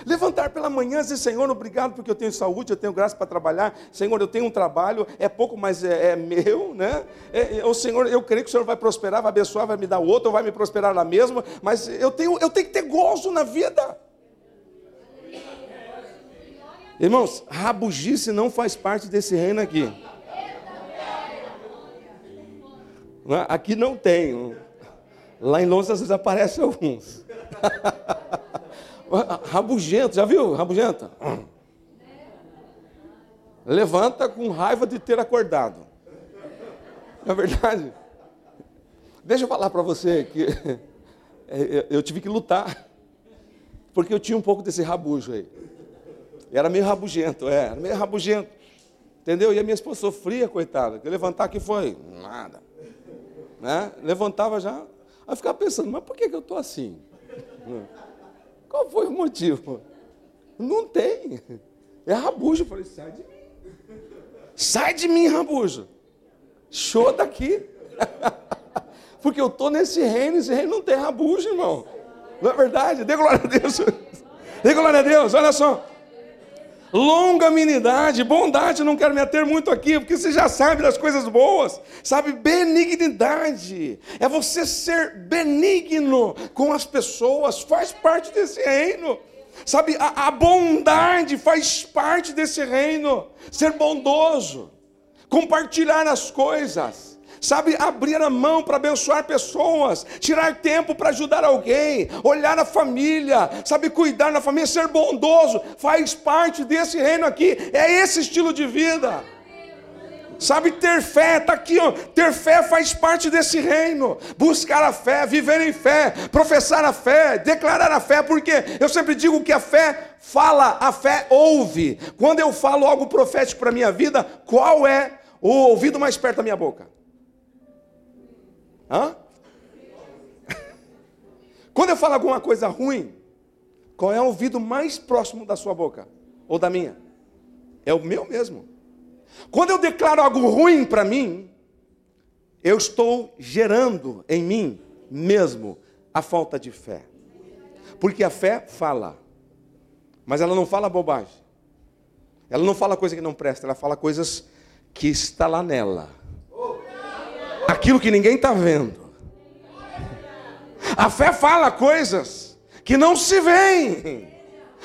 Speaker 2: Levantar pela manhã e dizer, Senhor, obrigado porque eu tenho saúde, eu tenho graça para trabalhar. Senhor, eu tenho um trabalho, é pouco, mas é, é meu, né? É, é, o Senhor, eu creio que o Senhor vai prosperar, vai abençoar, vai me dar outro, ou vai me prosperar na mesma, mas eu tenho, eu tenho que ter gozo na vida. Irmãos, rabugice não faz parte desse reino aqui. É? Aqui não tem. Lá em Londres às vezes aparecem alguns. <laughs> Rabugento, já viu? Rabugenta. Levanta com raiva de ter acordado. Não é verdade? Deixa eu falar para você que <laughs> eu tive que lutar. Porque eu tinha um pouco desse rabujo aí. Era meio rabugento, é, era meio rabugento. Entendeu? E a minha esposa sofria, coitada. Que levantar aqui foi nada. Né? Levantava já. Aí ficava pensando, mas por que, que eu estou assim? Qual foi o motivo? Não tem. É rabujo. Eu falei, sai de mim. Sai de mim, rabujo. Show daqui. <laughs> Porque eu estou nesse reino, esse reino não tem rabujo, irmão. Não é verdade? Dê glória a Deus. <laughs> Dê glória a Deus, olha só. Longanimidade, bondade, não quero me ater muito aqui, porque você já sabe das coisas boas, sabe? Benignidade, é você ser benigno com as pessoas, faz parte desse reino. Sabe, a, a bondade faz parte desse reino, ser bondoso, compartilhar as coisas sabe, abrir a mão para abençoar pessoas, tirar tempo para ajudar alguém, olhar a família, sabe, cuidar da família, ser bondoso, faz parte desse reino aqui, é esse estilo de vida. Sabe, ter fé, está aqui, ó. ter fé faz parte desse reino. Buscar a fé, viver em fé, professar a fé, declarar a fé, porque eu sempre digo que a fé fala, a fé ouve. Quando eu falo algo profético para a minha vida, qual é o ouvido mais perto da minha boca? Hã? Quando eu falo alguma coisa ruim, qual é o ouvido mais próximo da sua boca? Ou da minha? É o meu mesmo. Quando eu declaro algo ruim para mim, eu estou gerando em mim mesmo a falta de fé. Porque a fé fala, mas ela não fala bobagem. Ela não fala coisa que não presta, ela fala coisas que está lá nela aquilo que ninguém está vendo. A fé fala coisas que não se veem.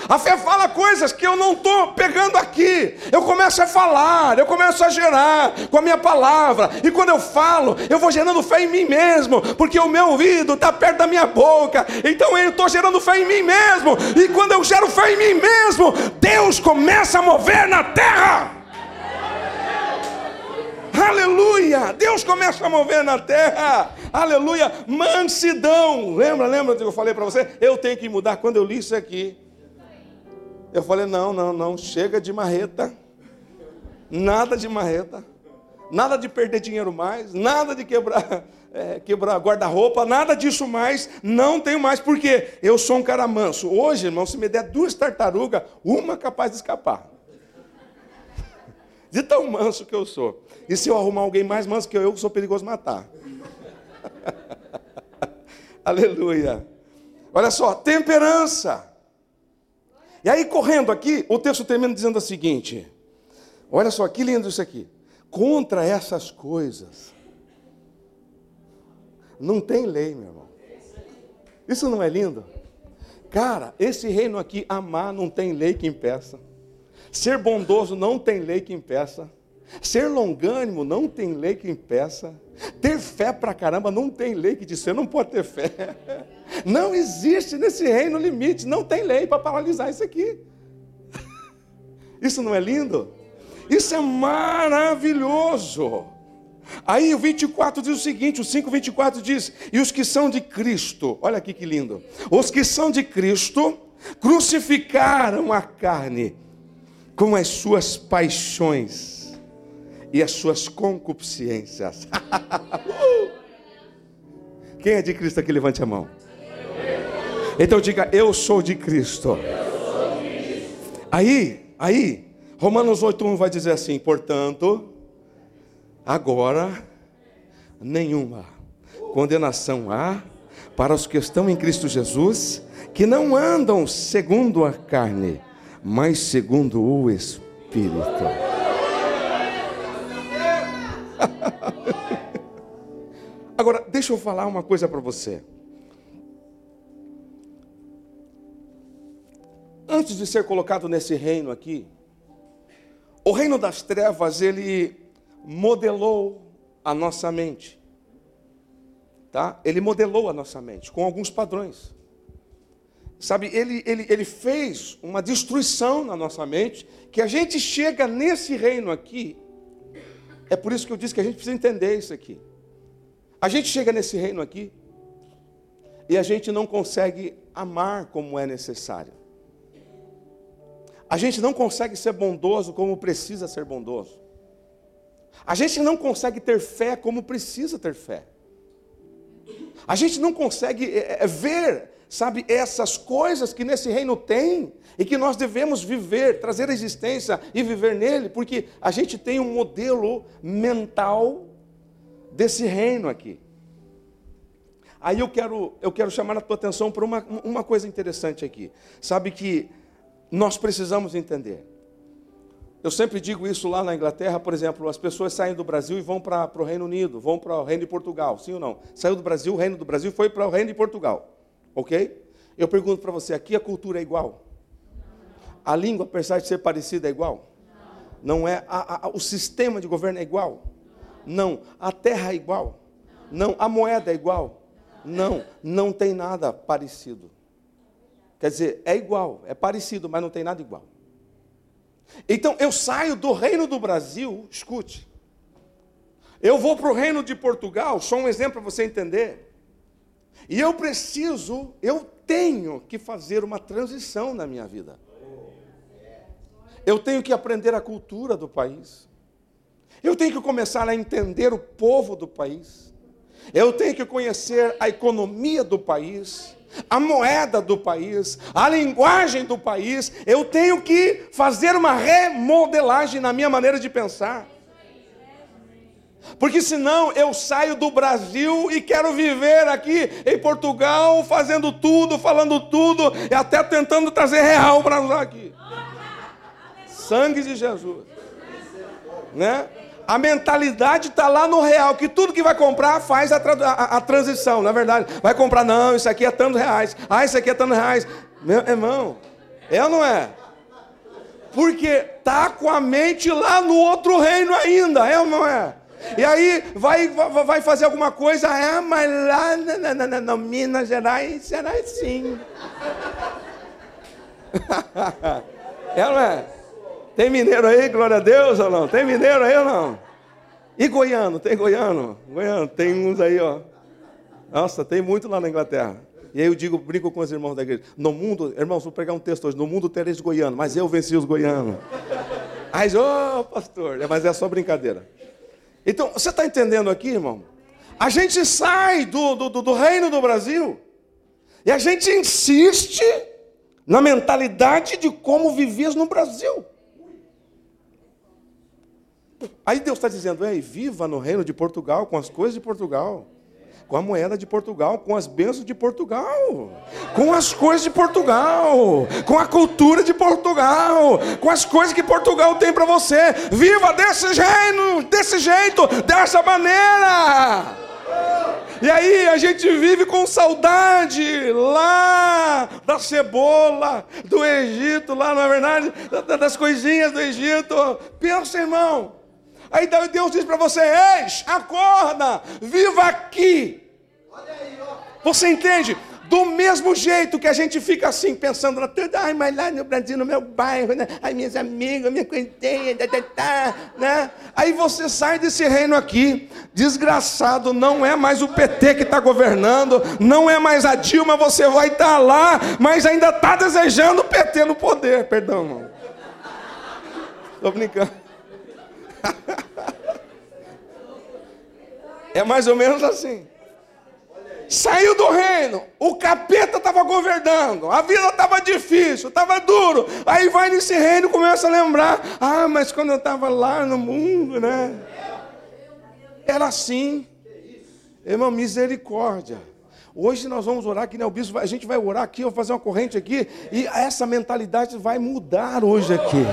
Speaker 2: A fé fala coisas que eu não estou pegando aqui. Eu começo a falar, eu começo a gerar com a minha palavra. E quando eu falo, eu vou gerando fé em mim mesmo, porque o meu ouvido está perto da minha boca. Então eu estou gerando fé em mim mesmo. E quando eu gero fé em mim mesmo, Deus começa a mover na terra. Aleluia! Deus começa a mover na terra. Aleluia! Mansidão. Lembra, lembra que eu falei para você? Eu tenho que mudar. Quando eu li isso aqui, eu falei: não, não, não. Chega de marreta. Nada de marreta. Nada de perder dinheiro mais. Nada de quebrar. É, quebrar guarda-roupa, nada disso mais, não tenho mais, porque eu sou um cara manso. Hoje, irmão, se me der duas tartarugas, uma capaz de escapar. De tão manso que eu sou. E se eu arrumar alguém mais manso que eu, eu sou perigoso matar. <laughs> Aleluia. Olha só, temperança. E aí, correndo aqui, o texto termina dizendo o seguinte: olha só, que lindo isso aqui. Contra essas coisas, não tem lei, meu irmão. Isso não é lindo? Cara, esse reino aqui, amar, não tem lei que impeça. Ser bondoso não tem lei que impeça. Ser longânimo não tem lei que impeça. Ter fé pra caramba não tem lei que diz você não pode ter fé. <laughs> Não existe nesse reino limite, não tem lei para paralisar isso aqui. <laughs> Isso não é lindo? Isso é maravilhoso. Aí o 24 diz o seguinte, o 5:24 diz: "E os que são de Cristo, olha aqui que lindo. Os que são de Cristo crucificaram a carne com as suas paixões e as suas concupiscências. <laughs> Quem é de Cristo aqui? Levante a mão. Então diga, eu sou de Cristo. Aí, aí, Romanos 8,1 vai dizer assim: portanto, agora nenhuma condenação há para os que estão em Cristo Jesus, que não andam segundo a carne mas segundo o Espírito. <laughs> Agora, deixa eu falar uma coisa para você. Antes de ser colocado nesse reino aqui, o reino das trevas, ele modelou a nossa mente. Tá? Ele modelou a nossa mente com alguns padrões. Sabe, ele, ele, ele fez uma destruição na nossa mente, que a gente chega nesse reino aqui. É por isso que eu disse que a gente precisa entender isso aqui. A gente chega nesse reino aqui e a gente não consegue amar como é necessário. A gente não consegue ser bondoso como precisa ser bondoso. A gente não consegue ter fé como precisa ter fé. A gente não consegue é, é, ver sabe, essas coisas que nesse reino tem e que nós devemos viver, trazer a existência e viver nele, porque a gente tem um modelo mental desse reino aqui. Aí eu quero, eu quero chamar a tua atenção para uma, uma coisa interessante aqui. Sabe que nós precisamos entender. Eu sempre digo isso lá na Inglaterra, por exemplo, as pessoas saem do Brasil e vão para o Reino Unido, vão para o Reino de Portugal, sim ou não? Saiu do Brasil, o Reino do Brasil foi para o Reino de Portugal, ok? Eu pergunto para você, aqui a cultura é igual? A língua, apesar de ser parecida, é igual? Não é? A, a, o sistema de governo é igual? Não. A terra é igual? Não. A moeda é igual? Não. Não tem nada parecido. Quer dizer, é igual, é parecido, mas não tem nada igual. Então eu saio do reino do Brasil, escute. Eu vou para o reino de Portugal, só um exemplo para você entender. E eu preciso, eu tenho que fazer uma transição na minha vida. Eu tenho que aprender a cultura do país. Eu tenho que começar a entender o povo do país. Eu tenho que conhecer a economia do país a moeda do país, a linguagem do país, eu tenho que fazer uma remodelagem na minha maneira de pensar. Porque senão eu saio do Brasil e quero viver aqui em Portugal, fazendo tudo, falando tudo, e até tentando trazer real para usar aqui. Sangue de Jesus. Né? a mentalidade está lá no real, que tudo que vai comprar faz a, a, a, transição, na é verdade. Vai comprar, não, isso aqui é tantos reais. Ah, isso aqui é tantos reais. Meu irmão, é ou não é? Porque tá com a mente lá no outro reino ainda, é ou não é? E aí vai, vai fazer alguma coisa, é, mas lá no Minas Gerais será assim. <laughs> é não é? Tem mineiro aí, glória a Deus ou não? Tem mineiro aí ou não? E goiano, tem goiano? Goiano, tem uns aí, ó. Nossa, tem muito lá na Inglaterra. E aí eu digo, brinco com os irmãos da igreja. No mundo, irmãos, vou pregar um texto hoje. No mundo tereis goiano, mas eu venci os goianos. Aí, ô oh, pastor, mas é só brincadeira. Então, você está entendendo aqui, irmão? A gente sai do, do, do reino do Brasil e a gente insiste na mentalidade de como vivias no Brasil. Aí Deus está dizendo: Ei, viva no reino de Portugal, com as coisas de Portugal, com a moeda de Portugal, com as bênçãos de Portugal, com as coisas de Portugal, com a cultura de Portugal, com as coisas que Portugal tem para você. Viva desse jeito, desse jeito, dessa maneira. E aí a gente vive com saudade lá da cebola do Egito, lá na verdade, das coisinhas do Egito. Pensa, irmão. Aí Deus diz para você: Eis, acorda, viva aqui. Você entende? Do mesmo jeito que a gente fica assim, pensando na tudo, ai, mas lá no Brasil, no meu bairro, né? Ai, minhas amigas, minha coisinha, tá, tá, tá, né? Aí você sai desse reino aqui, desgraçado, não é mais o PT que está governando, não é mais a Dilma, você vai estar tá lá, mas ainda está desejando o PT no poder, perdão, irmão. Estou brincando. É mais ou menos assim. Saiu do reino, o capeta estava governando, a vida estava difícil, estava duro. Aí vai nesse reino e começa a lembrar: ah, mas quando eu estava lá no mundo, né? Era assim. Irmão, misericórdia. Hoje nós vamos orar aqui, né? O bispo, a gente vai orar aqui, eu vou fazer uma corrente aqui, e essa mentalidade vai mudar hoje aqui.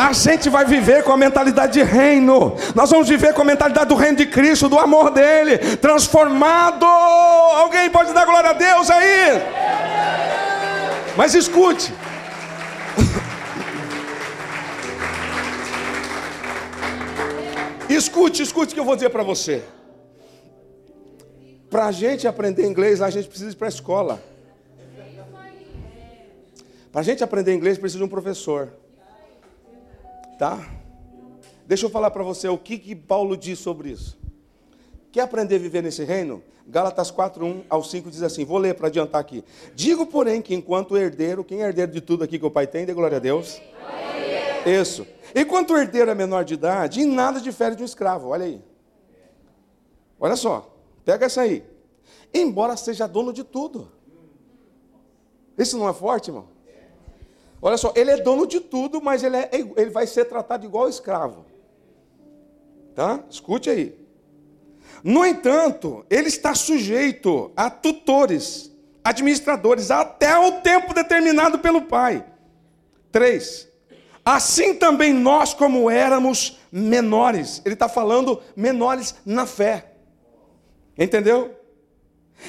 Speaker 2: A gente vai viver com a mentalidade de reino. Nós vamos viver com a mentalidade do reino de Cristo, do amor dele, transformado. Alguém pode dar glória a Deus aí? Mas escute. <laughs> Escute, escute o que eu vou dizer para você. Para a gente aprender inglês, a gente precisa ir para a escola. Para a gente aprender inglês, precisa de um professor. Tá? Deixa eu falar para você o que, que Paulo diz sobre isso. Quer aprender a viver nesse reino? Gálatas 4, 1 ao 5 diz assim: vou ler para adiantar aqui. Digo, porém, que enquanto herdeiro, quem é herdeiro de tudo aqui que o pai tem, dê glória a Deus. Isso. Enquanto o herdeiro é menor de idade, em nada difere de um escravo. Olha aí. Olha só. Pega essa aí. Embora seja dono de tudo. Isso não é forte, irmão? Olha só, ele é dono de tudo, mas ele, é, ele vai ser tratado igual escravo. Tá? Escute aí. No entanto, ele está sujeito a tutores, administradores, até o tempo determinado pelo pai. Três. Assim também nós, como éramos menores, ele está falando menores na fé. Entendeu?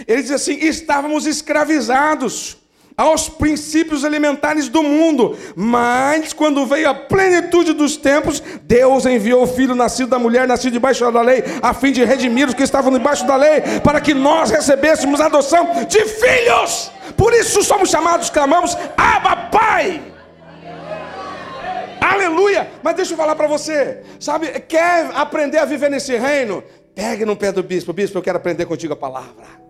Speaker 2: Ele diz assim: estávamos escravizados aos princípios elementares do mundo, mas quando veio a plenitude dos tempos, Deus enviou o filho nascido da mulher, nascido debaixo da lei, a fim de redimir os que estavam debaixo da lei, para que nós recebêssemos a adoção de filhos. Por isso somos chamados, clamamos, Abba Pai. Aleluia! Mas deixa eu falar para você, sabe, quer aprender a viver nesse reino? Pegue no pé do bispo, bispo, eu quero aprender contigo a palavra.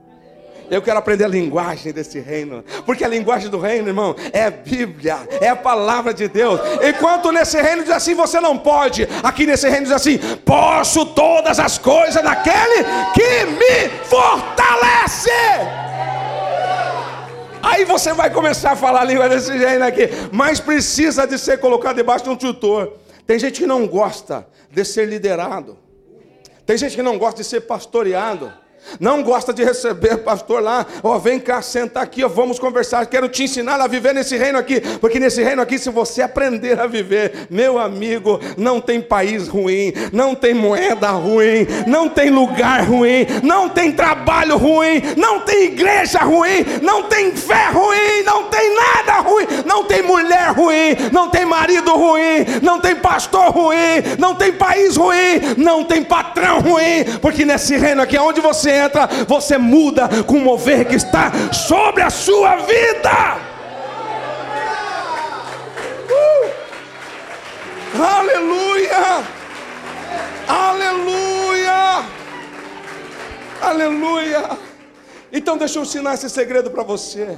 Speaker 2: Eu quero aprender a linguagem desse reino, porque a linguagem do reino, irmão, é a Bíblia, é a palavra de Deus. Enquanto nesse reino diz assim, você não pode, aqui nesse reino diz assim: posso todas as coisas naquele que me fortalece. Aí você vai começar a falar a língua desse jeito aqui, mas precisa de ser colocado debaixo de um tutor. Tem gente que não gosta de ser liderado. Tem gente que não gosta de ser pastoreado. Não gosta de receber pastor lá, ó, oh, vem cá, senta aqui, ó, vamos conversar. Quero te ensinar a viver nesse reino aqui, porque nesse reino aqui, se você aprender a viver, meu amigo, não tem país ruim, não tem moeda ruim, não tem lugar ruim, não tem trabalho ruim, não tem igreja ruim, não tem fé ruim, não tem nada ruim, não tem mulher ruim, não tem marido ruim, não tem pastor ruim, não tem país ruim, não tem patrão ruim, porque nesse reino aqui, onde você entra, você muda com o mover que está sobre a sua vida. Uh! Aleluia! Aleluia! Aleluia! Então deixa eu ensinar esse segredo para você.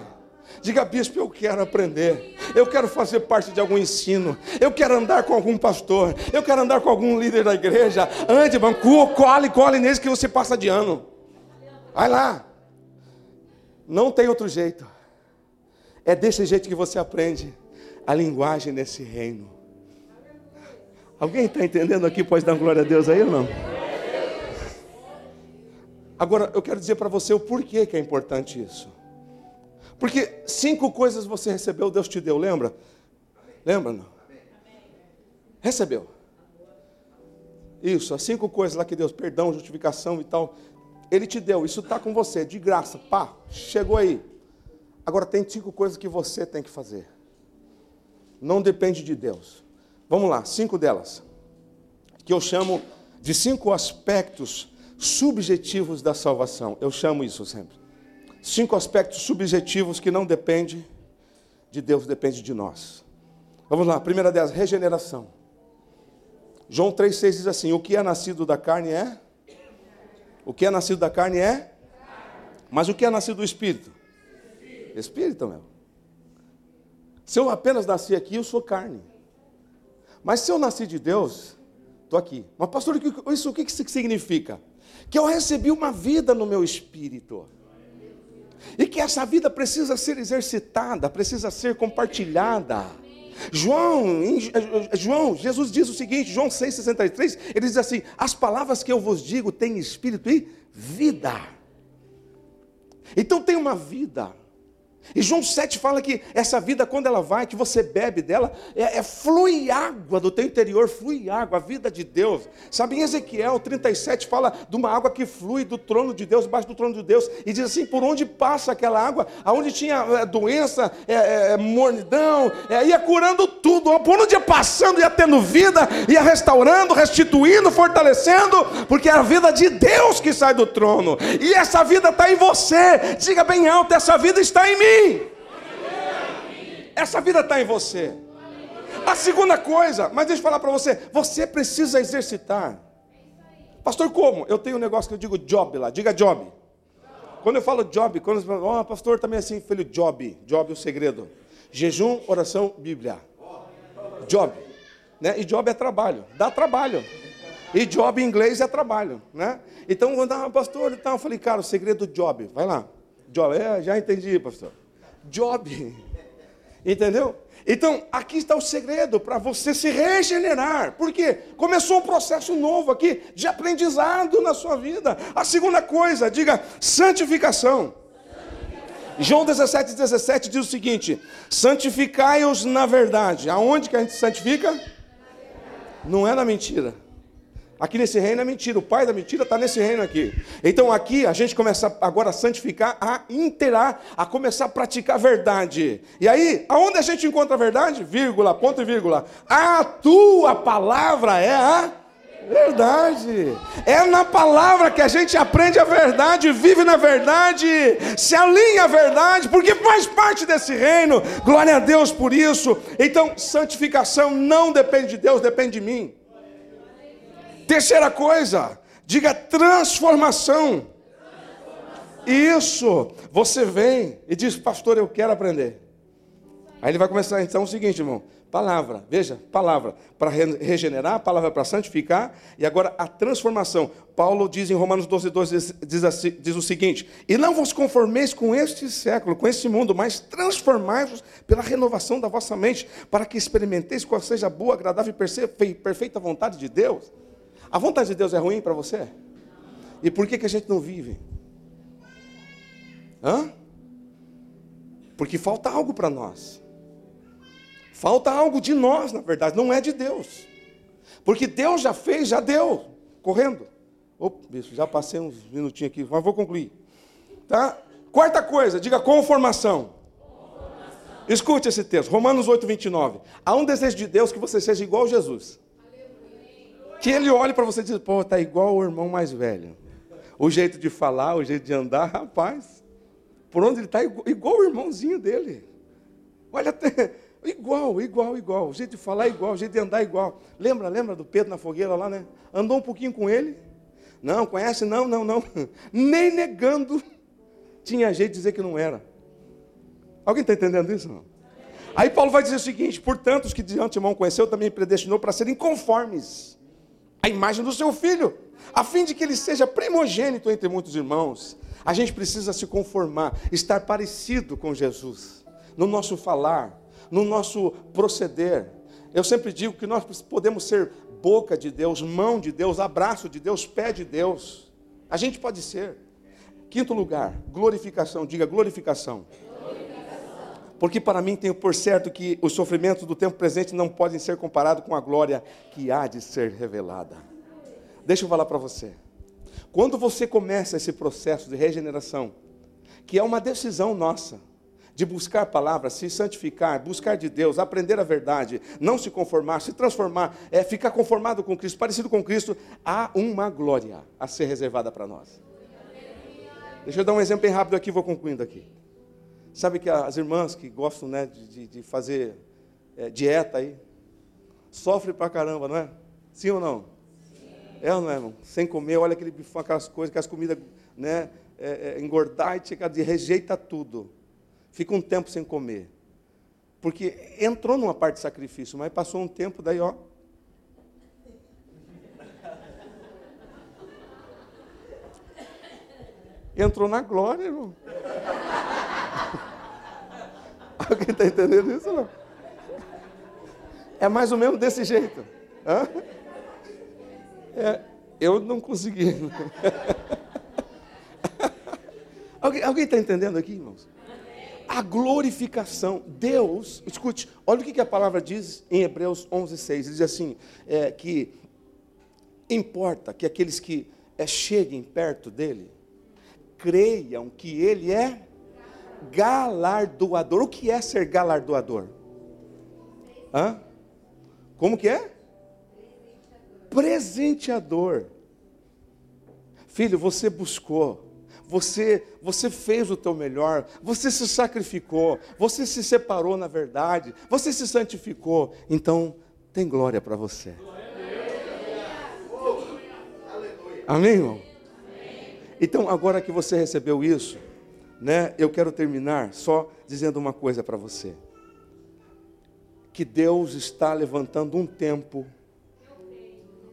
Speaker 2: Diga, bispo, eu quero aprender. Eu quero fazer parte de algum ensino. Eu quero andar com algum pastor. Eu quero andar com algum líder da igreja. Ande, banco, cole, cole nesse que você passa de ano. Vai lá. Não tem outro jeito. É desse jeito que você aprende a linguagem desse reino. Alguém está entendendo aqui? Pode dar glória a Deus aí ou não? Agora, eu quero dizer para você o porquê que é importante isso. Porque cinco coisas você recebeu, Deus te deu, lembra? Lembra? Não? Recebeu. Isso, as cinco coisas lá que Deus, perdão, justificação e tal, ele te deu, isso está com você, de graça, pá, chegou aí. Agora tem cinco coisas que você tem que fazer. Não depende de Deus. Vamos lá, cinco delas. Que eu chamo de cinco aspectos subjetivos da salvação. Eu chamo isso sempre. Cinco aspectos subjetivos que não dependem de Deus, depende de nós. Vamos lá, primeira delas, regeneração. João 3,6 diz assim: O que é nascido da carne é o que é nascido da carne é? Mas o que é nascido do Espírito? Espírito, meu. Se eu apenas nasci aqui, eu sou carne. Mas se eu nasci de Deus, estou aqui. Mas, pastor, isso o que significa? Que eu recebi uma vida no meu espírito. E que essa vida precisa ser exercitada, precisa ser compartilhada. João, em, João, Jesus diz o seguinte, João 6,63, ele diz assim: as palavras que eu vos digo têm espírito e vida. Então tem uma vida. E João 7 fala que essa vida, quando ela vai, que você bebe dela, é, é, flui água do teu interior, flui água, a vida de Deus. Sabe, em Ezequiel 37 fala de uma água que flui do trono de Deus, debaixo do trono de Deus, e diz assim: por onde passa aquela água, aonde tinha é, doença, é, é, mornidão, ia curando tudo, por onde ia passando, ia tendo vida, ia restaurando, restituindo, fortalecendo, porque é a vida de Deus que sai do trono, e essa vida está em você, diga bem alto: essa vida está em mim. Essa vida está em você. A segunda coisa, mas deixa eu falar para você, você precisa exercitar. Pastor, como? Eu tenho um negócio que eu digo job lá, diga job. Quando eu falo job, quando você fala, oh, pastor também é assim, filho, job, job é o segredo. Jejum, oração, Bíblia. Job. Né? E job é trabalho, dá trabalho. E job em inglês é trabalho, né? Então, quando ah, pastor, então, eu falei, cara, o segredo do job, vai lá. Job, é, já entendi, pastor. Job. Entendeu? Então, aqui está o segredo para você se regenerar. Porque começou um processo novo aqui de aprendizado na sua vida. A segunda coisa, diga santificação. João 17, 17 diz o seguinte: santificai-os na verdade. Aonde que a gente santifica? Não é na mentira. Aqui nesse reino é mentira. O pai da mentira está nesse reino aqui. Então aqui a gente começa agora a santificar, a interar, a começar a praticar a verdade. E aí, aonde a gente encontra a verdade? Vírgula, ponto e vírgula. A tua palavra é a verdade. É na palavra que a gente aprende a verdade, vive na verdade, se alinha à verdade, porque faz parte desse reino. Glória a Deus por isso. Então, santificação não depende de Deus, depende de mim. Terceira coisa, diga transformação. Isso, você vem e diz, pastor, eu quero aprender. Aí ele vai começar então o seguinte, irmão: palavra, veja, palavra para regenerar, palavra para santificar, e agora a transformação. Paulo diz em Romanos 12, 12 diz, diz, assim, diz o seguinte: E não vos conformeis com este século, com este mundo, mas transformai-vos pela renovação da vossa mente, para que experimenteis qual seja a boa, agradável e perfeita vontade de Deus. A vontade de Deus é ruim para você? E por que, que a gente não vive? Hã? Porque falta algo para nós. Falta algo de nós, na verdade, não é de Deus. Porque Deus já fez, já deu. Correndo. Opa, já passei uns minutinhos aqui, mas vou concluir. Tá? Quarta coisa, diga conformação. conformação. Escute esse texto, Romanos 8, 29. Há um desejo de Deus que você seja igual a Jesus que ele olhe para você e diz, pô, tá igual o irmão mais velho. O jeito de falar, o jeito de andar, rapaz. Por onde ele está, igual, igual o irmãozinho dele. Olha até, <laughs> igual, igual, igual. O jeito de falar é igual, o jeito de andar é igual. Lembra, lembra do Pedro na fogueira lá, né? Andou um pouquinho com ele. Não, conhece? Não, não, não. <laughs> Nem negando tinha jeito de dizer que não era. Alguém está entendendo isso? Não? Aí Paulo vai dizer o seguinte: portanto, os que de antemão conheceu também predestinou para serem conformes a imagem do seu filho, a fim de que ele seja primogênito entre muitos irmãos. A gente precisa se conformar, estar parecido com Jesus, no nosso falar, no nosso proceder. Eu sempre digo que nós podemos ser boca de Deus, mão de Deus, abraço de Deus, pé de Deus. A gente pode ser. Quinto lugar, glorificação. Diga glorificação. Porque para mim tenho por certo que os sofrimentos do tempo presente não podem ser comparados com a glória que há de ser revelada. Deixa eu falar para você. Quando você começa esse processo de regeneração, que é uma decisão nossa, de buscar a palavra, se santificar, buscar de Deus, aprender a verdade, não se conformar, se transformar, é ficar conformado com Cristo, parecido com Cristo, há uma glória a ser reservada para nós. Deixa eu dar um exemplo bem rápido aqui, vou concluindo aqui. Sabe que as irmãs que gostam né, de, de fazer é, dieta aí, sofrem pra caramba, não é? Sim ou não? Sim. É ou não é, irmão? Sem comer, olha aquele bifão, aquelas coisas, aquelas comidas, né? É, é, engordar e chega de rejeita tudo. Fica um tempo sem comer. Porque entrou numa parte de sacrifício, mas passou um tempo, daí, ó. <laughs> Entrou na glória, irmão. Alguém está entendendo isso não? É mais ou menos desse jeito. É, eu não consegui. <laughs> alguém está entendendo aqui, irmãos? A glorificação. Deus, escute, olha o que a palavra diz em Hebreus 11, 6. Diz assim: é, que importa que aqueles que é, cheguem perto dele creiam que ele é galardoador. O que é ser galardoador? Hã? Como que é? Presenteador. Filho, você buscou, você, você fez o teu melhor, você se sacrificou, você se separou na verdade, você se santificou. Então, tem glória para você. Amém, irmão? Então, agora que você recebeu isso, né, eu quero terminar só dizendo uma coisa para você. Que Deus está levantando um tempo,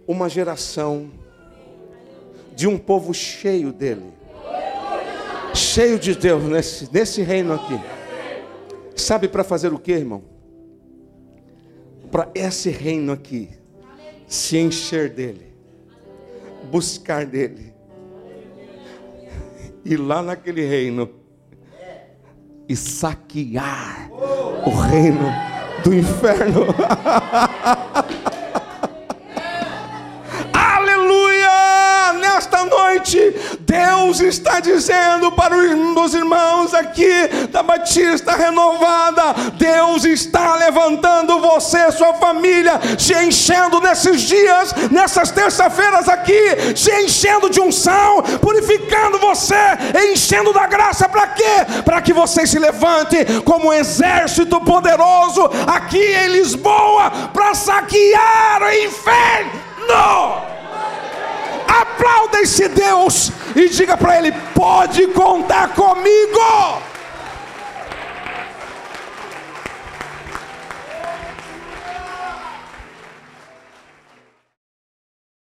Speaker 2: uma geração de um povo cheio dele. Cheio de Deus nesse, nesse reino aqui. Sabe para fazer o que, irmão? Para esse reino aqui se encher dele, buscar dele. E lá naquele reino e saquear o reino do inferno. <laughs> Deus está dizendo para os irmãos aqui da Batista Renovada: Deus está levantando você, sua família, te enchendo nesses dias, nessas terça-feiras aqui, te enchendo de unção, purificando você, enchendo da graça para quê? Para que você se levante como um exército poderoso aqui em Lisboa para saquear o inferno. Aplauda esse Deus e diga para Ele: pode contar comigo.